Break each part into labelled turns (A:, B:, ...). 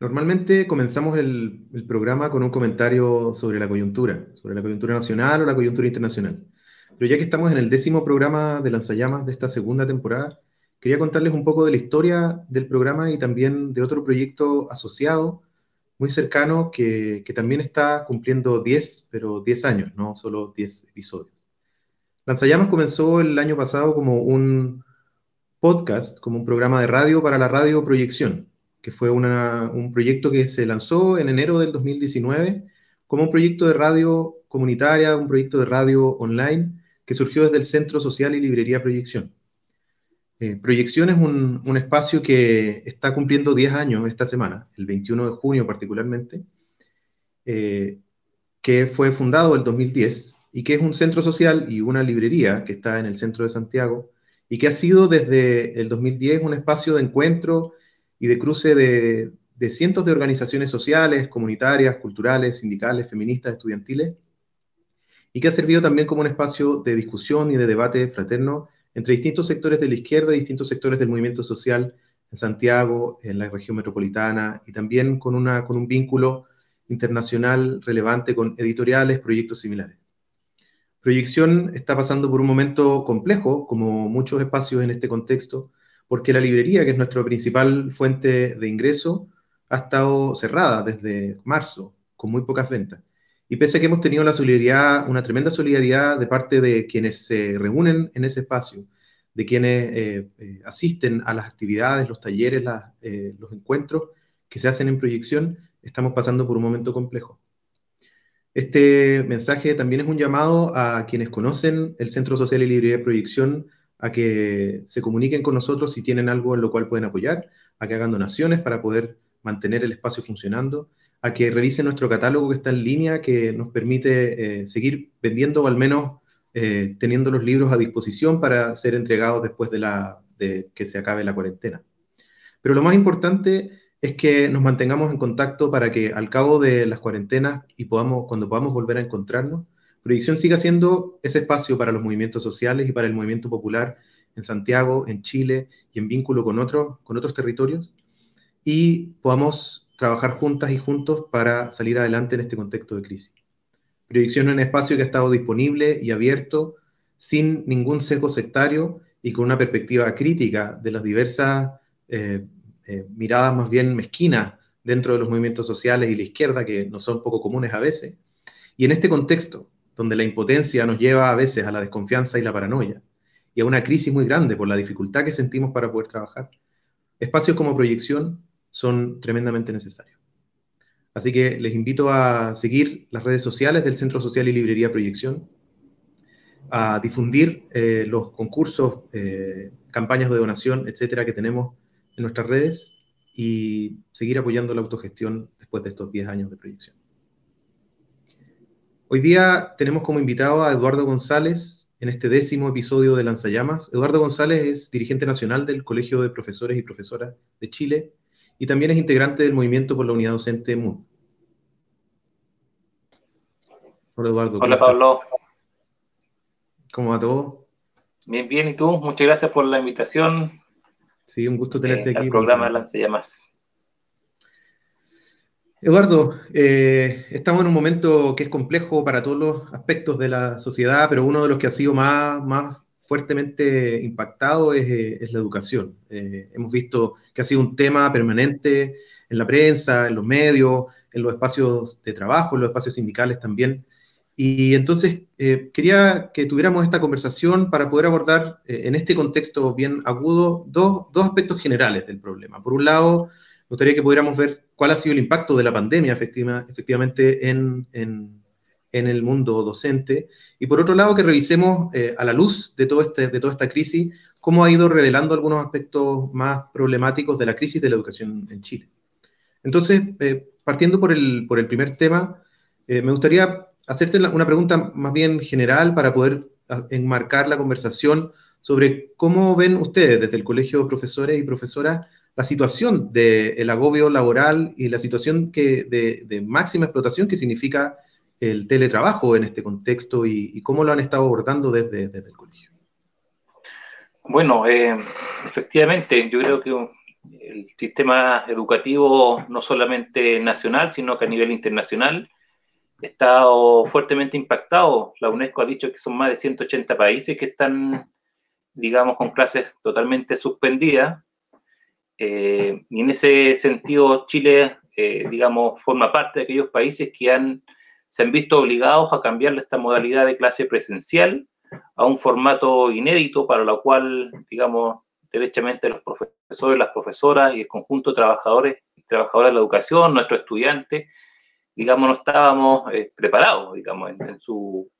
A: Normalmente comenzamos el, programa con un comentario sobre la coyuntura, sobre la coyuntura nacional o la coyuntura internacional. Pero ya que estamos en el décimo programa de Lanzallamas de esta segunda temporada, quería contarles un poco de la historia del programa y también de otro proyecto asociado muy cercano que, que también está cumpliendo 10, pero 10 años, no solo 10 episodios. Lanzallamas comenzó el año pasado como un podcast, como un programa de radio para la radio proyección que fue un proyecto que se lanzó en enero del 2019 como un proyecto de radio comunitaria, un proyecto de radio online que surgió desde el Centro Social y Librería Proyección. Eh, Proyección es un, espacio que está cumpliendo 10 años esta semana, el 21 de junio particularmente, eh, que fue fundado el 2010 y que es un centro social y una librería que está en el centro de Santiago y que ha sido desde el 2010 un espacio de encuentro y de cruce de, cientos de organizaciones sociales, comunitarias, culturales, sindicales, feministas, estudiantiles, y que ha servido también como un espacio de discusión y de debate fraterno entre distintos sectores de la izquierda y distintos sectores del movimiento social en Santiago, en la región metropolitana, y también con, una, con un vínculo internacional relevante con editoriales, proyectos similares. Proyección está pasando por un momento complejo, como muchos espacios en este contexto, porque la librería, que es nuestra principal fuente de ingreso, ha estado cerrada desde marzo, con muy pocas ventas. Y pese a que hemos tenido una tremenda solidaridad de parte de quienes se reúnen en ese espacio, de quienes eh, eh, asisten a las actividades, los talleres, eh, los encuentros que se hacen en proyección, estamos pasando por un momento complejo. Este mensaje también es un llamado a quienes conocen el Centro Social y Librería de Proyección a que se comuniquen con nosotros si tienen algo en lo cual pueden apoyar, a que hagan donaciones para poder mantener el espacio funcionando, a que revisen nuestro catálogo que está en línea, que nos permite eh, seguir vendiendo o al menos eh, teniendo los libros a disposición para ser entregados después de, la, que se acabe la cuarentena. Pero lo más importante es que nos mantengamos en contacto para que al cabo de las cuarentenas y podamos, cuando podamos volver a encontrarnos, Proyección siga siendo ese espacio para los movimientos sociales y para el movimiento popular en Santiago, en Chile y en vínculo con otros, con otros territorios y podamos trabajar juntas y juntos para salir adelante en este contexto de crisis. Proyección es un espacio que ha estado disponible y abierto sin ningún sesgo sectario y con una perspectiva crítica de las diversas eh, eh, miradas más bien mezquinas dentro de los movimientos sociales y la izquierda, que no son poco comunes a veces. Y en este contexto, donde la impotencia nos lleva a veces a la desconfianza y la paranoia, y a una crisis muy grande por la dificultad que sentimos para poder trabajar, espacios como proyección son tremendamente necesarios. Así que les invito a seguir las redes sociales del Centro Social y Librería Proyección, a difundir eh, los concursos, eh, campañas de donación, etcétera, que tenemos en nuestras redes y seguir apoyando la autogestión después de estos 10 años de proyección. Hoy día tenemos como invitado a Eduardo González en este décimo episodio de Lanzallamas. Eduardo González es dirigente nacional del Colegio de Profesores y Profesoras de Chile y también es integrante del Movimiento por la Unidad Docente MUD.
B: Hola Eduardo. Hola Pablo.
A: ¿Cómo va todo?
B: Bien, bien. ¿Y tú? Muchas gracias por la invitación.
A: Sí, un gusto tenerte eh, aquí.
B: El programa Lanzallamas.
A: Eduardo, eh, estamos en un momento que es complejo para todos los aspectos de la sociedad, pero uno de los que ha sido más, más fuertemente impactado es, eh, la educación. Eh, hemos visto que ha sido un tema permanente en la prensa, en los medios, en los espacios de trabajo, en los espacios sindicales también. Y entonces quería que tuviéramos esta conversación para poder abordar en este contexto bien agudo dos, dos aspectos generales del problema. Por un lado, gustaría que pudiéramos ver cuál ha sido el impacto de la pandemia efectivamente en, el mundo docente. Y por otro lado, que revisemos eh, a la luz de, todo este, de toda esta crisis, cómo ha ido revelando algunos aspectos más problemáticos de la crisis de la educación en Chile. Entonces, eh, partiendo por el, por el, primer tema, eh, me gustaría hacerte una pregunta más bien general para poder enmarcar la conversación sobre cómo ven ustedes desde el Colegio de Profesores y Profesoras la situación del agobio laboral y la situación que, de, máxima explotación que significa el teletrabajo en este contexto y, cómo lo han estado abordando desde, desde el colegio.
B: Bueno, eh, efectivamente, yo creo que el sistema educativo, no solamente nacional, sino que a nivel internacional, está fuertemente impactado. La UNESCO ha dicho que son más de 180 países que están, digamos, con clases totalmente suspendidas. Eh, y en ese sentido, Chile, eh, digamos, forma parte de aquellos países que han, se han visto obligados a cambiar esta modalidad de clase presencial a un formato inédito para lo cual, digamos, derechamente los profesores, las profesoras y el conjunto de trabajadores y trabajadoras de la educación, nuestros estudiantes, digamos, no estábamos eh, preparados, digamos, en, su,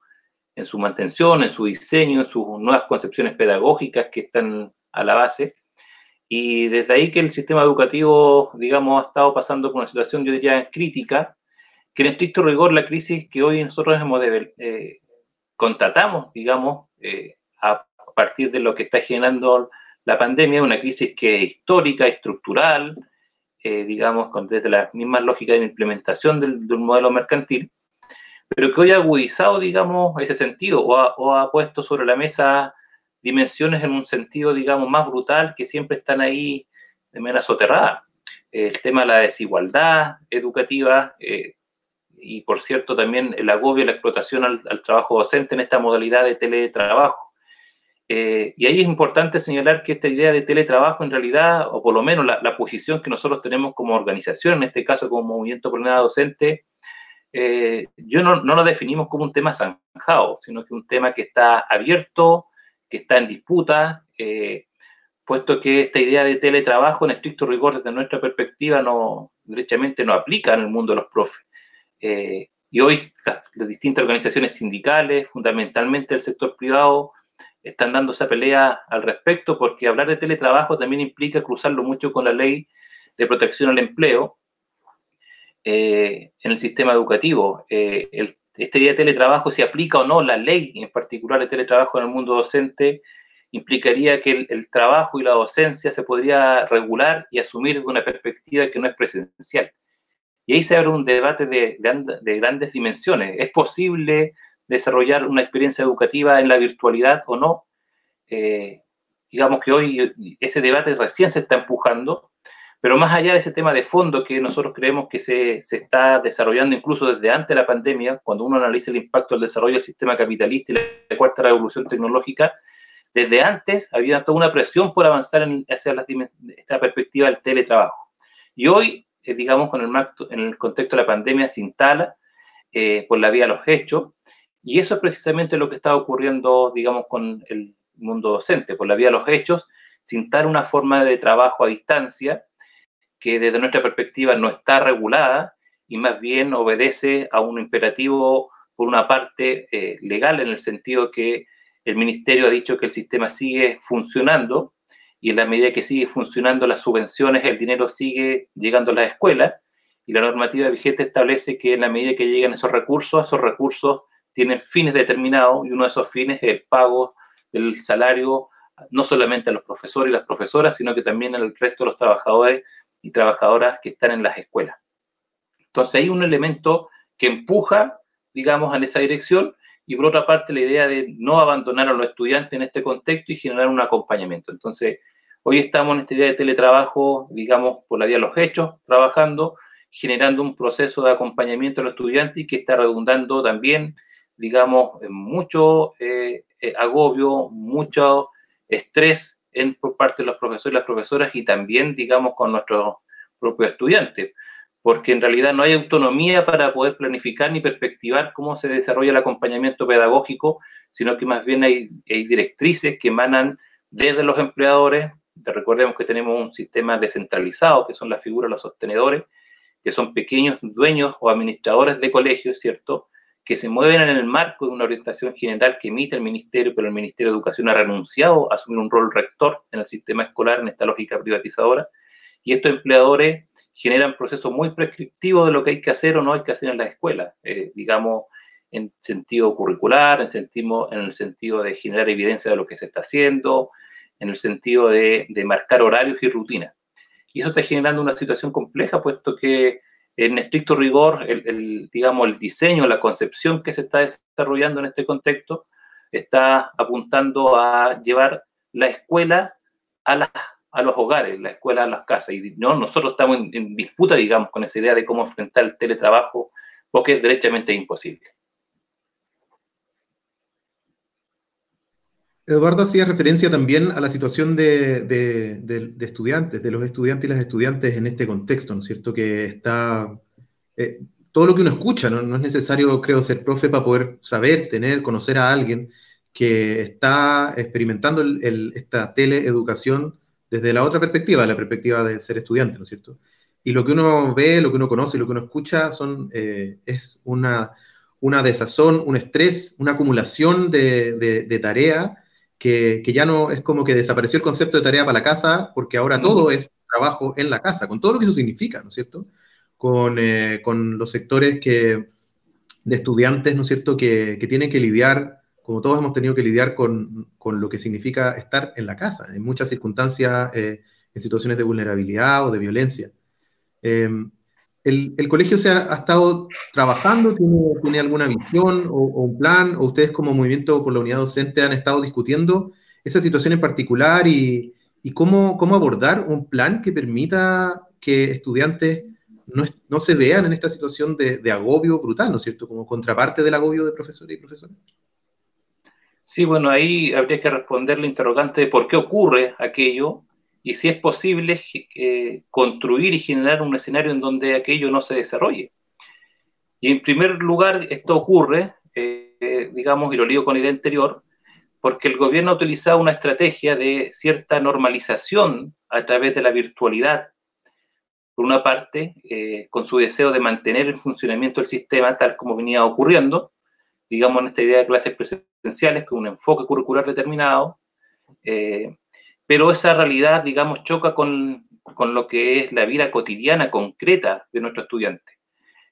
B: en su mantención, en su diseño, en sus nuevas concepciones pedagógicas que están a la base. Y desde ahí que el sistema educativo, digamos, ha estado pasando por una situación, yo diría, crítica, que en estricto rigor la crisis que hoy nosotros hemos de, eh, contratamos, digamos, eh, a partir de lo que está generando la pandemia, una crisis que es histórica, estructural, eh, digamos, desde las mismas lógicas de implementación del, de un modelo mercantil, pero que hoy ha agudizado, digamos, ese sentido o ha, puesto sobre la mesa dimensiones en un sentido, digamos, más brutal que siempre están ahí de manera soterrada. El tema de la desigualdad educativa eh, y, por cierto, también el agobio y la explotación al, trabajo docente en esta modalidad de teletrabajo eh, y ahí es importante señalar que esta idea de teletrabajo en realidad, o por lo menos la, posición que nosotros tenemos como organización, en este caso como Movimiento por Docente, eh, yo no, no lo definimos como un tema zanjado, sino que un tema que está abierto, que está en disputa, eh, puesto que esta idea de teletrabajo en estricto rigor desde nuestra perspectiva no, derechamente no aplica en el mundo de los profes. y hoy las distintas organizaciones sindicales, fundamentalmente el sector privado, están dando esa pelea al respecto, porque hablar de teletrabajo también implica cruzarlo mucho con la ley de protección al empleo eh, en el sistema educativo. Eh, este día de teletrabajo, si aplica o no la ley, en particular de teletrabajo en el mundo docente, implicaría que el, trabajo y la docencia se podría regular y asumir desde una perspectiva que no es presencial. Y ahí se abre un debate de, de grandes dimensiones. ¿Es posible desarrollar una experiencia educativa en la virtualidad o no. Eh, digamos que hoy ese debate recién se está empujando, pero más allá de ese tema de fondo que nosotros creemos que se, se, está desarrollando incluso desde antes de la pandemia, cuando uno analiza el impacto del desarrollo del sistema capitalista y la cuarta revolución tecnológica, desde antes había toda una presión por avanzar en, hacia esta perspectiva del teletrabajo. Y hoy, eh, digamos, con el, en el contexto de la pandemia, se instala eh, por la vía de los hechos y eso es precisamente lo que está ocurriendo, digamos, con el mundo docente, por la vía de los hechos, sin dar una forma de trabajo a distancia que desde nuestra perspectiva no está regulada y más bien obedece a un imperativo, por una parte, eh, legal, en el sentido que el ministerio ha dicho que el sistema sigue funcionando y en la medida que sigue funcionando las subvenciones, el dinero sigue llegando a las escuelas y la normativa vigente establece que en la medida que llegan esos recursos, esos recursos tienen fines determinados y uno de esos fines es el pago del salario no solamente a los profesores y las profesoras, sino que también al resto de los trabajadores y trabajadoras que están en las escuelas. Entonces hay un elemento que empuja, digamos, en esa dirección y por otra parte la idea de no abandonar a los estudiantes en este contexto y generar un acompañamiento. Entonces, hoy estamos en esta idea de teletrabajo, digamos, por la vía de los hechos, trabajando, generando un proceso de acompañamiento a los estudiantes y que está redundando también digamos, mucho eh, eh, agobio, mucho estrés en, por parte de los profesores y las profesoras y también, digamos, con nuestros propios estudiantes, porque en realidad no hay autonomía para poder planificar ni perspectivar cómo se desarrolla el acompañamiento pedagógico, sino que más bien hay, directrices que emanan desde los empleadores. Recordemos que tenemos un sistema descentralizado, que son las figuras los sostenedores, que son pequeños dueños o administradores de colegios, ¿cierto? Que se mueven en el marco de una orientación general que emite el Ministerio, pero el Ministerio de Educación ha renunciado a asumir un rol rector en el sistema escolar en esta lógica privatizadora. Y estos empleadores generan procesos muy prescriptivos de lo que hay que hacer o no hay que hacer en las escuelas, eh, digamos, en sentido curricular, en, sentido, en el sentido de generar evidencia de lo que se está haciendo, en el sentido de, de marcar horarios y rutinas. Y eso está generando una situación compleja, puesto que en estricto rigor, el, digamos, el diseño, la concepción que se está desarrollando en este contexto está apuntando a llevar la escuela a las a los hogares, la escuela a las casas. Y no, nosotros estamos en, disputa, digamos, con esa idea de cómo enfrentar el teletrabajo, porque es derechamente imposible.
A: Eduardo hacía referencia también a la situación de, estudiantes, de los estudiantes y las estudiantes en este contexto, ¿no es cierto? Que está... Eh, todo lo que uno escucha, ¿no? es necesario, creo, ser profe para poder saber, tener, conocer a alguien que está experimentando esta teleeducación desde la otra perspectiva, la perspectiva de ser estudiante, ¿no es cierto? Y lo que uno ve, lo que uno conoce, lo que uno escucha son, eh, es una, una desazón, un estrés, una acumulación de, de, tarea que, que, ya no es como que desapareció el concepto de tarea para la casa, porque ahora todo es trabajo en la casa, con todo lo que eso significa, ¿no es cierto? Con, eh, con los sectores que, de estudiantes, ¿no es cierto?, que, que tienen que lidiar como todos hemos tenido que lidiar con, con, lo que significa estar en la casa, en muchas circunstancias, eh, en situaciones de vulnerabilidad o de violencia. Em, el, colegio se ha, estado trabajando? ¿Tiene, ¿Tiene, alguna visión o, un plan? ¿O ustedes como movimiento por la unidad docente han estado discutiendo esa situación en particular y, cómo, abordar un plan que permita que estudiantes no, se vean en esta situación de, de, agobio brutal, ¿no es cierto? Como contraparte del agobio de profesores y profesoras.
B: Sí, bueno, ahí habría que responder la interrogante de por qué ocurre aquello y si es posible eh, construir y generar un escenario en donde aquello no se desarrolle. Y en primer lugar, esto ocurre, eh, digamos, y lo digo con idea anterior, porque el gobierno ha utilizado una estrategia de cierta normalización a través de la virtualidad. Por una parte, eh, con su deseo de mantener el funcionamiento del sistema tal como venía ocurriendo, digamos, en esta idea de clases presenciales con un enfoque curricular determinado, pero esa realidad, digamos, choca con, con, lo que es la vida cotidiana concreta de nuestro estudiante.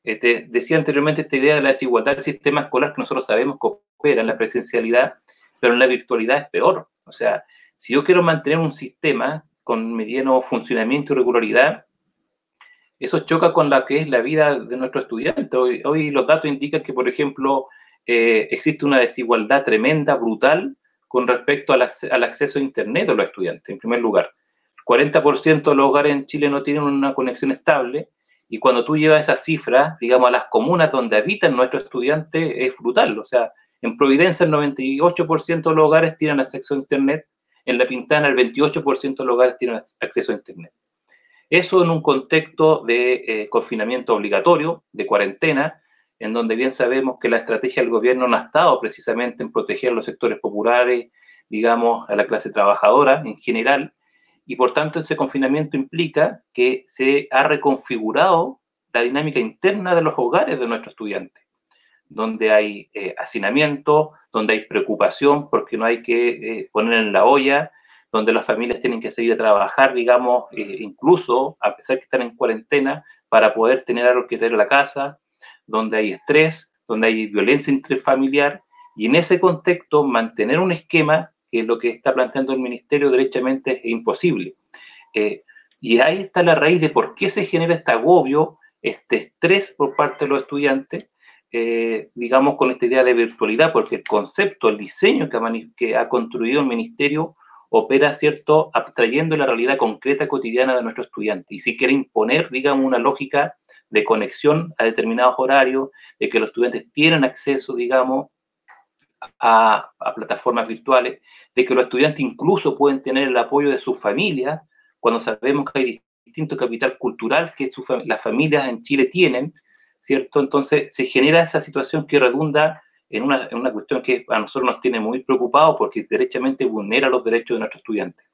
B: Eh, decía anteriormente esta idea de la desigualdad del sistema escolar que nosotros sabemos que opera en la presencialidad, pero en la virtualidad es peor. O sea, si yo quiero mantener un sistema con mediano funcionamiento y regularidad, eso choca con la que es la vida de nuestro estudiante. Hoy, hoy los datos indican que, por ejemplo, eh, existe una desigualdad tremenda, brutal, con respecto al, acceso a Internet de los estudiantes, en primer lugar. El 40% de los hogares en Chile no tienen una conexión estable y cuando tú llevas esa cifra, digamos, a las comunas donde habitan nuestros estudiantes, es brutal. O sea, en Providencia el 98% de los hogares tienen acceso a Internet, en La Pintana el 28% de los hogares tienen acceso a Internet. Eso en un contexto de eh, confinamiento obligatorio, de cuarentena, en donde bien sabemos que la estrategia del gobierno no ha estado precisamente en proteger los sectores populares, digamos, a la clase trabajadora en general, y por tanto ese confinamiento implica que se ha reconfigurado la dinámica interna de los hogares de nuestros estudiantes, donde hay eh, hacinamiento, donde hay preocupación porque no hay que eh, poner en la olla, donde las familias tienen que seguir a trabajar, digamos, eh, incluso a pesar que están en cuarentena, para poder tener algo que tener en la casa, donde hay estrés, donde hay violencia intrafamiliar, y en ese contexto mantener un esquema, que es lo que está planteando el ministerio, derechamente es imposible. Eh, y ahí está la raíz de por qué se genera este agobio, este estrés por parte de los estudiantes, eh, digamos, con esta idea de virtualidad, porque el concepto, el diseño que que ha construido el ministerio opera, ¿cierto?, abstrayendo la realidad concreta cotidiana de nuestros estudiantes. Y si quiere imponer, digamos, una lógica de conexión a determinados horarios, de que los estudiantes tienen acceso, digamos, a, plataformas virtuales, de que los estudiantes incluso pueden tener el apoyo de su familia, cuando sabemos que hay distinto capital cultural que las familias en Chile tienen, ¿cierto? Entonces se genera esa situación que redunda en una, en una cuestión que a nosotros nos tiene muy preocupados porque derechamente vulnera los derechos de nuestros estudiantes.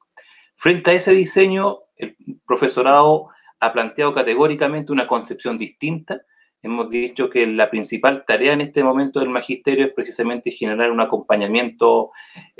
B: Frente a ese diseño, el profesorado ha planteado categóricamente una concepción distinta. Hemos dicho que la principal tarea en este momento del magisterio es precisamente generar un acompañamiento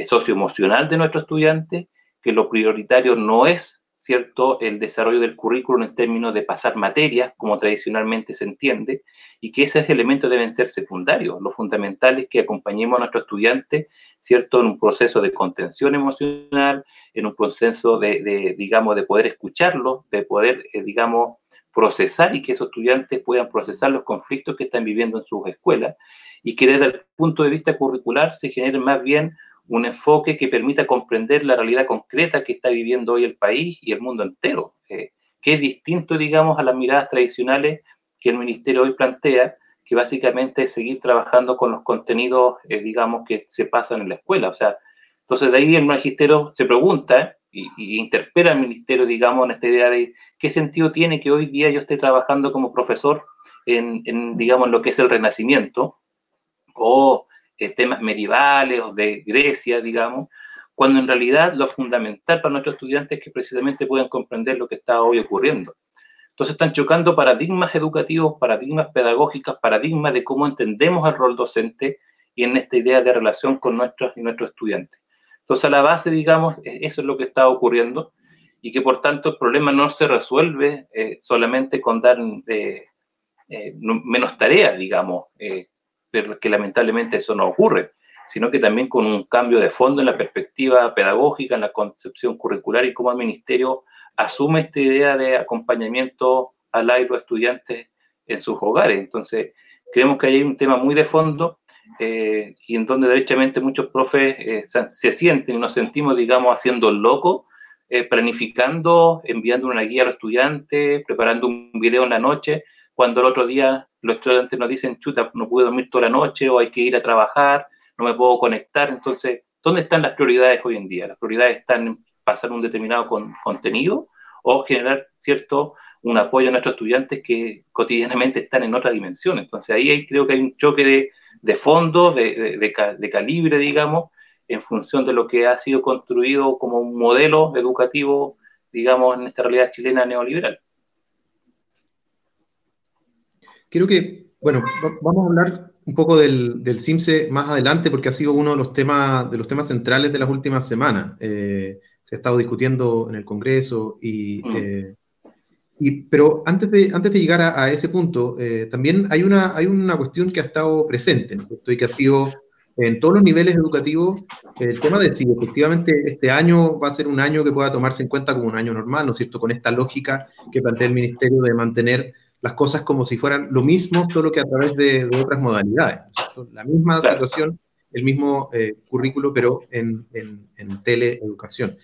B: socioemocional de nuestros estudiantes, que lo prioritario no es ¿cierto?, el desarrollo del currículum en términos de pasar materias, como tradicionalmente se entiende, y que esos elementos deben ser secundarios. Lo fundamental es que acompañemos a nuestros estudiantes, ¿cierto?, en un proceso de contención emocional, en un proceso de, digamos, de poder escucharlos, de poder, eh, digamos, procesar y que esos estudiantes puedan procesar los conflictos que están viviendo en sus escuelas y que desde el punto de vista curricular se genere más bien un enfoque que permita comprender la realidad concreta que está viviendo hoy el país y el mundo entero, eh, que es distinto, digamos, a las miradas tradicionales que el Ministerio hoy plantea, que básicamente es seguir trabajando con los contenidos, eh, digamos, que se pasan en la escuela. O sea, entonces de ahí el magisterio se pregunta y, interpela al ministerio, digamos, en esta idea de qué sentido tiene que hoy día yo esté trabajando como profesor en, en digamos, lo que es el renacimiento o eh, temas medievales o de Grecia, digamos, cuando en realidad lo fundamental para nuestros estudiantes es que precisamente puedan comprender lo que está hoy ocurriendo. Entonces están chocando paradigmas educativos, paradigmas pedagógicos, paradigmas de cómo entendemos el rol docente y en esta idea de relación con nuestros y nuestros estudiantes. Entonces a la base, digamos, e-, eso es lo que está ocurriendo y que por tanto el problema no se resuelve eh, solamente con dar eh, menos tareas, digamos, que lamentablemente eso no ocurre, sino que también con un cambio de fondo en la perspectiva pedagógica, en la concepción curricular y cómo el ministerio asume esta idea de acompañamiento al aire a estudiantes en sus hogares. Entonces, creemos que hay un tema muy de fondo eh, y en donde derechamente muchos profes eh, se, sienten y nos sentimos, digamos, haciendo loco, eh, planificando, enviando una guía a los estudiantes, preparando un video en la noche, cuando el otro día los estudiantes nos dicen, chuta, no pude dormir toda la noche o hay que ir a trabajar, no me puedo conectar. Entonces, ¿dónde están las prioridades hoy en día? Las prioridades están en pasar un determinado con, contenido o generar, ¿cierto?, un apoyo a nuestros estudiantes que cotidianamente están en otra dimensión. Entonces, ahí creo que hay un choque de, de fondo, de, de, de calibre, digamos, en función de lo que ha sido construido como un modelo educativo, digamos, en esta realidad chilena neoliberal.
A: Creo que, bueno, vamos a hablar un poco del, del, CIMSE más adelante porque ha sido uno de los temas, de los temas centrales de las últimas semanas. Eh, se ha estado discutiendo en el Congreso y... Mm. Eh, y pero antes de, antes de llegar a, a ese punto, eh, también hay una, hay una cuestión que ha estado presente, ¿no? y que ha sido en todos los niveles educativos el tema de si efectivamente este año va a ser un año que pueda tomarse en cuenta como un año normal, ¿no es cierto? Con esta lógica que plantea el Ministerio de mantener las cosas como si fueran lo mismo, solo que a través de, otras modalidades. La misma situación, el mismo eh, currículo, pero en, en, teleeducación.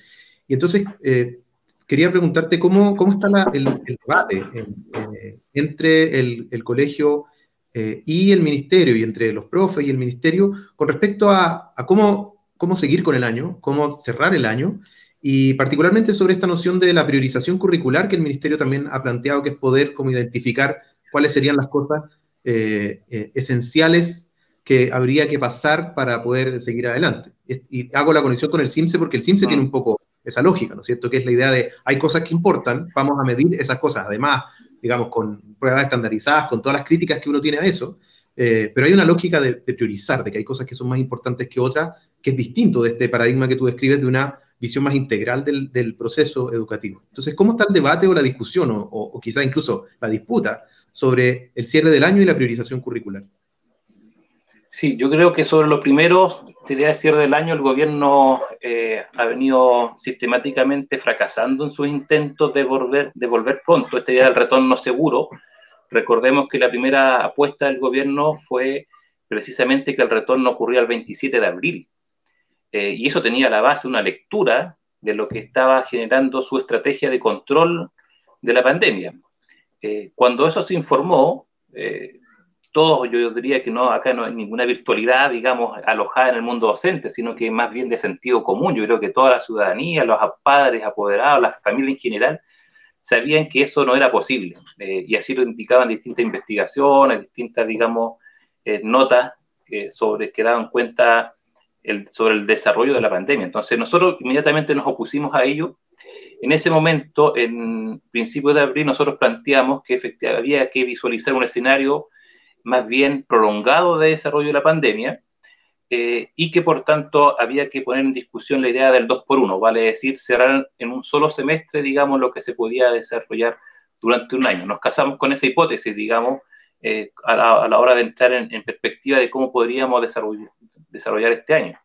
A: Y entonces, eh, quería preguntarte cómo, cómo está el, debate eh, entre el, el colegio y el ministerio, y entre los profes y el ministerio, con respecto a, a cómo, cómo seguir con el año, cómo cerrar el año, y particularmente sobre esta noción de la priorización curricular que el Ministerio también ha planteado, que es poder como identificar cuáles serían las cosas eh, eh, esenciales que habría que pasar para poder seguir adelante. Y, hago la conexión con el CIMSE porque el CIMSE tiene un poco esa lógica, ¿no es cierto? Que es la idea de hay cosas que importan, vamos a medir esas cosas, además, digamos, con pruebas estandarizadas, con todas las críticas que uno tiene a eso, eh, pero hay una lógica de, de priorizar, de que hay cosas que son más importantes que otras, que es distinto de este paradigma que tú describes de una visión más integral del, del, proceso educativo. Entonces, ¿cómo está el debate o la discusión, o, o, quizá incluso la disputa sobre el cierre del año y la priorización curricular?
B: Sí, yo creo que sobre lo primero, idea de cierre del año, el gobierno eh, ha venido sistemáticamente fracasando en sus intentos de volver, de volver pronto, esta idea del retorno seguro. Recordemos que la primera apuesta del gobierno fue precisamente que el retorno ocurría el 27 de abril, eh, y eso tenía la base una lectura de lo que estaba generando su estrategia de control de la pandemia. Eh, cuando eso se informó, eh, todos, yo diría que no, acá no hay ninguna virtualidad, digamos, alojada en el mundo docente, sino que más bien de sentido común. Yo creo que toda la ciudadanía, los padres, apoderados, las familias en general, sabían que eso no era posible. y así lo indicaban distintas investigaciones, distintas, digamos, notas sobre que daban cuenta sobre el desarrollo de la pandemia. Entonces nosotros inmediatamente nos opusimos a ello. En ese momento, en principio de abril, nosotros planteamos que efectivamente había que visualizar un escenario más bien prolongado de desarrollo de la pandemia eh, y que por tanto había que poner en discusión la idea del 2 por 1, vale decir, cerrar en un solo semestre, digamos, lo que se podía desarrollar durante un año. Nos casamos con esa hipótesis, digamos, eh, a, la, hora de entrar en, en, perspectiva de cómo podríamos desarrollar, desarrollar este año.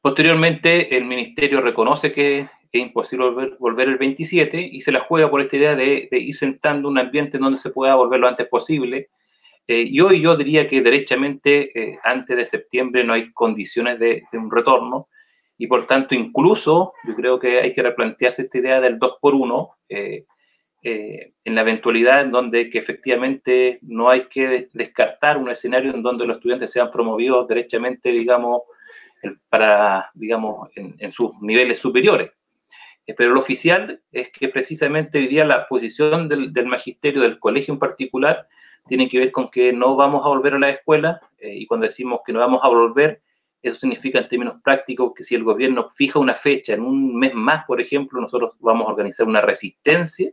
B: Posteriormente, el ministerio reconoce que es imposible volver, el 27 y se la juega por esta idea de, ir sentando un ambiente en donde se pueda volver lo antes posible. Eh, y hoy yo diría que derechamente eh, antes de septiembre no hay condiciones de, un retorno y por tanto incluso yo creo que hay que replantearse esta idea del 2 por 1 eh, en la eventualidad en donde que efectivamente no hay que descartar un escenario en donde los estudiantes sean promovidos derechamente, digamos, para, digamos, en, sus niveles superiores. Pero lo oficial es que precisamente hoy día la posición del, del magisterio del colegio en particular tiene que ver con que no vamos a volver a la escuela eh, y cuando decimos que no vamos a volver, eso significa en términos prácticos que si el gobierno fija una fecha en un mes más, por ejemplo, nosotros vamos a organizar una resistencia,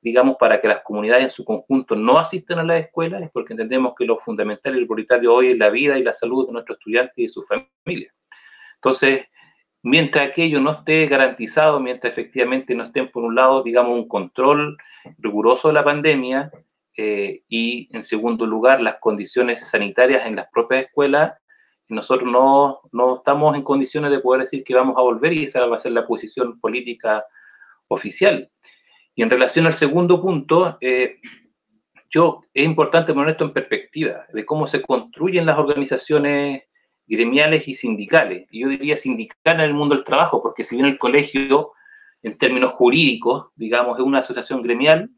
B: digamos, para que las comunidades en su conjunto no asistan a las escuelas, es porque entendemos que lo fundamental y lo prioritario hoy es la vida y la salud de nuestros estudiantes y de sus familias. Entonces, mientras aquello no esté garantizado, mientras efectivamente no estén, por un lado, digamos, un control riguroso de la pandemia, eh, y en segundo lugar las condiciones sanitarias en las propias escuelas, nosotros no, no, estamos en condiciones de poder decir que vamos a volver y esa va a ser la posición política oficial. Y en relación al segundo punto, eh, yo es importante poner esto en perspectiva de cómo se construyen las organizaciones gremiales y sindicales. Y yo diría sindical en el mundo del trabajo, porque si bien el colegio, en términos jurídicos, digamos, es una asociación gremial,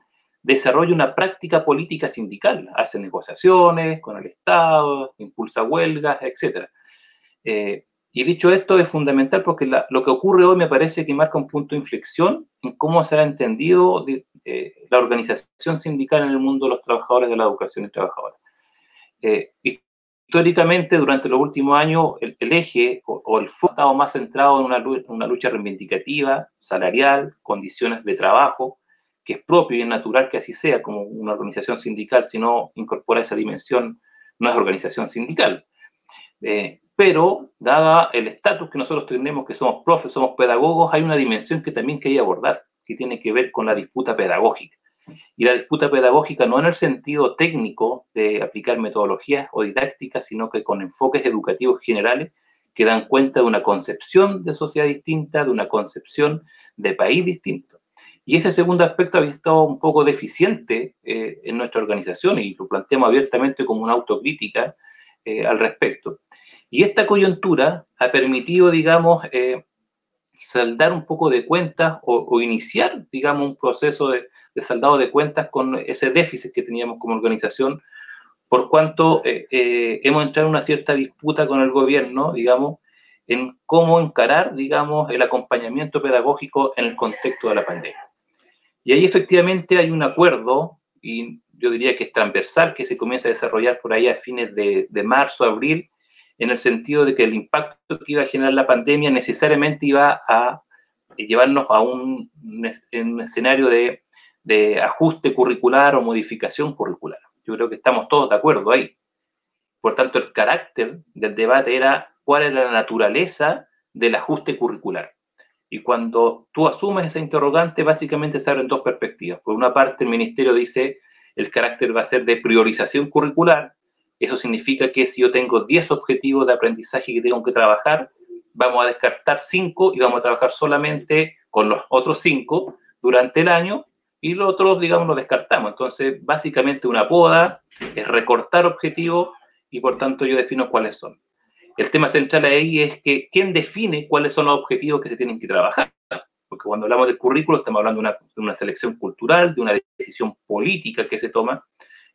B: desarrolla una práctica política sindical, hace negociaciones con el Estado, impulsa huelgas, etc. y dicho esto, es fundamental porque lo que ocurre hoy me parece que marca un punto de inflexión en cómo se ha entendido eh, la organización sindical en el mundo de los trabajadores de la educación y trabajadores. Eh, históricamente, durante los últimos años, el, eje o, el foco ha estado más centrado en una, una lucha reivindicativa, salarial, condiciones de trabajo, que es propio y es natural que así sea, como una organización sindical, si no incorpora esa dimensión, no es organización sindical. Eh, pero, dada el estatus que nosotros tenemos, que somos profes, somos pedagogos, hay una dimensión que también quería abordar, que tiene que ver con la disputa pedagógica. Y la disputa pedagógica no en el sentido técnico de aplicar metodologías o didácticas, sino que con enfoques educativos generales que dan cuenta de una concepción de sociedad distinta, de una concepción de país distinto. Y ese segundo aspecto había estado un poco deficiente eh, en nuestra organización y lo planteamos abiertamente como una autocrítica eh, al respecto. Y esta coyuntura ha permitido, digamos, eh, saldar un poco de cuentas o, iniciar, digamos, un proceso de, de, saldado de cuentas con ese déficit que teníamos como organización, por cuanto hemos entrado en una cierta disputa con el gobierno, digamos, en cómo encarar, digamos, el acompañamiento pedagógico en el contexto de la pandemia. Y ahí efectivamente hay un acuerdo, y yo diría que es transversal, que se comienza a desarrollar por ahí a fines de, marzo, abril, en el sentido de que el impacto que iba a generar la pandemia necesariamente iba a llevarnos a un, escenario de, de, ajuste curricular o modificación curricular. Yo creo que estamos todos de acuerdo ahí. Por tanto, el carácter del debate era cuál es la naturaleza del ajuste curricular. Y cuando tú asumes esa interrogante, básicamente se abren dos perspectivas. Por una parte, el ministerio dice el carácter va a ser de priorización curricular. Eso significa que si yo tengo 10 objetivos de aprendizaje que tengo que trabajar, vamos a descartar 5 y vamos a trabajar solamente con los otros 5 durante el año y los otros, digamos, los descartamos. Entonces, básicamente una poda es recortar objetivos y por tanto yo defino cuáles son. El tema central ahí es que quién define cuáles son los objetivos que se tienen que trabajar. Porque cuando hablamos del currículo estamos hablando de una, selección cultural, de una decisión política que se toma,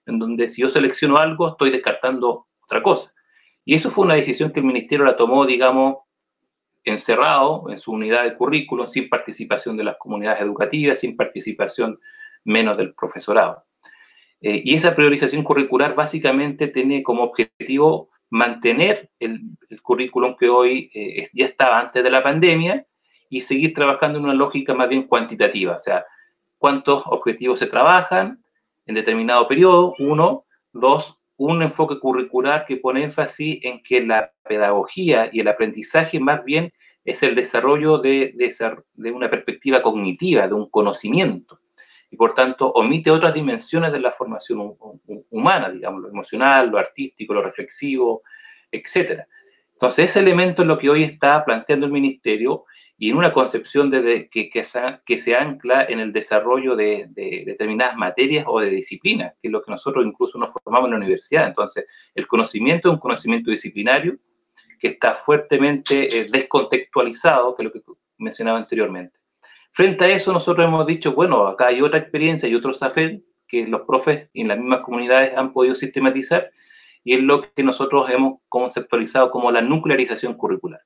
B: en donde si yo selecciono algo estoy descartando otra cosa. Y eso fue una decisión que el ministerio la tomó, digamos, encerrado en su unidad de currículo, sin participación de las comunidades educativas, sin participación menos del profesorado. Eh, y esa priorización curricular básicamente tiene como objetivo mantener el, currículum que hoy eh, ya estaba antes de la pandemia y seguir trabajando en una lógica más bien cuantitativa, o sea, cuántos objetivos se trabajan en determinado periodo, uno, dos, un enfoque curricular que pone énfasis en que la pedagogía y el aprendizaje más bien es el desarrollo de, de una perspectiva cognitiva, de un conocimiento y por tanto omite otras dimensiones de la formación humana, digamos, lo emocional, lo artístico, lo reflexivo, etc. Entonces, ese elemento es lo que hoy está planteando el Ministerio y en una concepción de, que, que, se, ancla en el desarrollo de, determinadas materias o de disciplinas, que es lo que nosotros incluso nos formamos en la universidad. Entonces, el conocimiento es un conocimiento disciplinario que está fuertemente eh, descontextualizado, que es lo que mencionaba anteriormente. Frente a eso, nosotros hemos dicho, bueno, acá hay otra experiencia y otro saber que los profes en las mismas comunidades han podido sistematizar y es lo que nosotros hemos conceptualizado como la nuclearización curricular.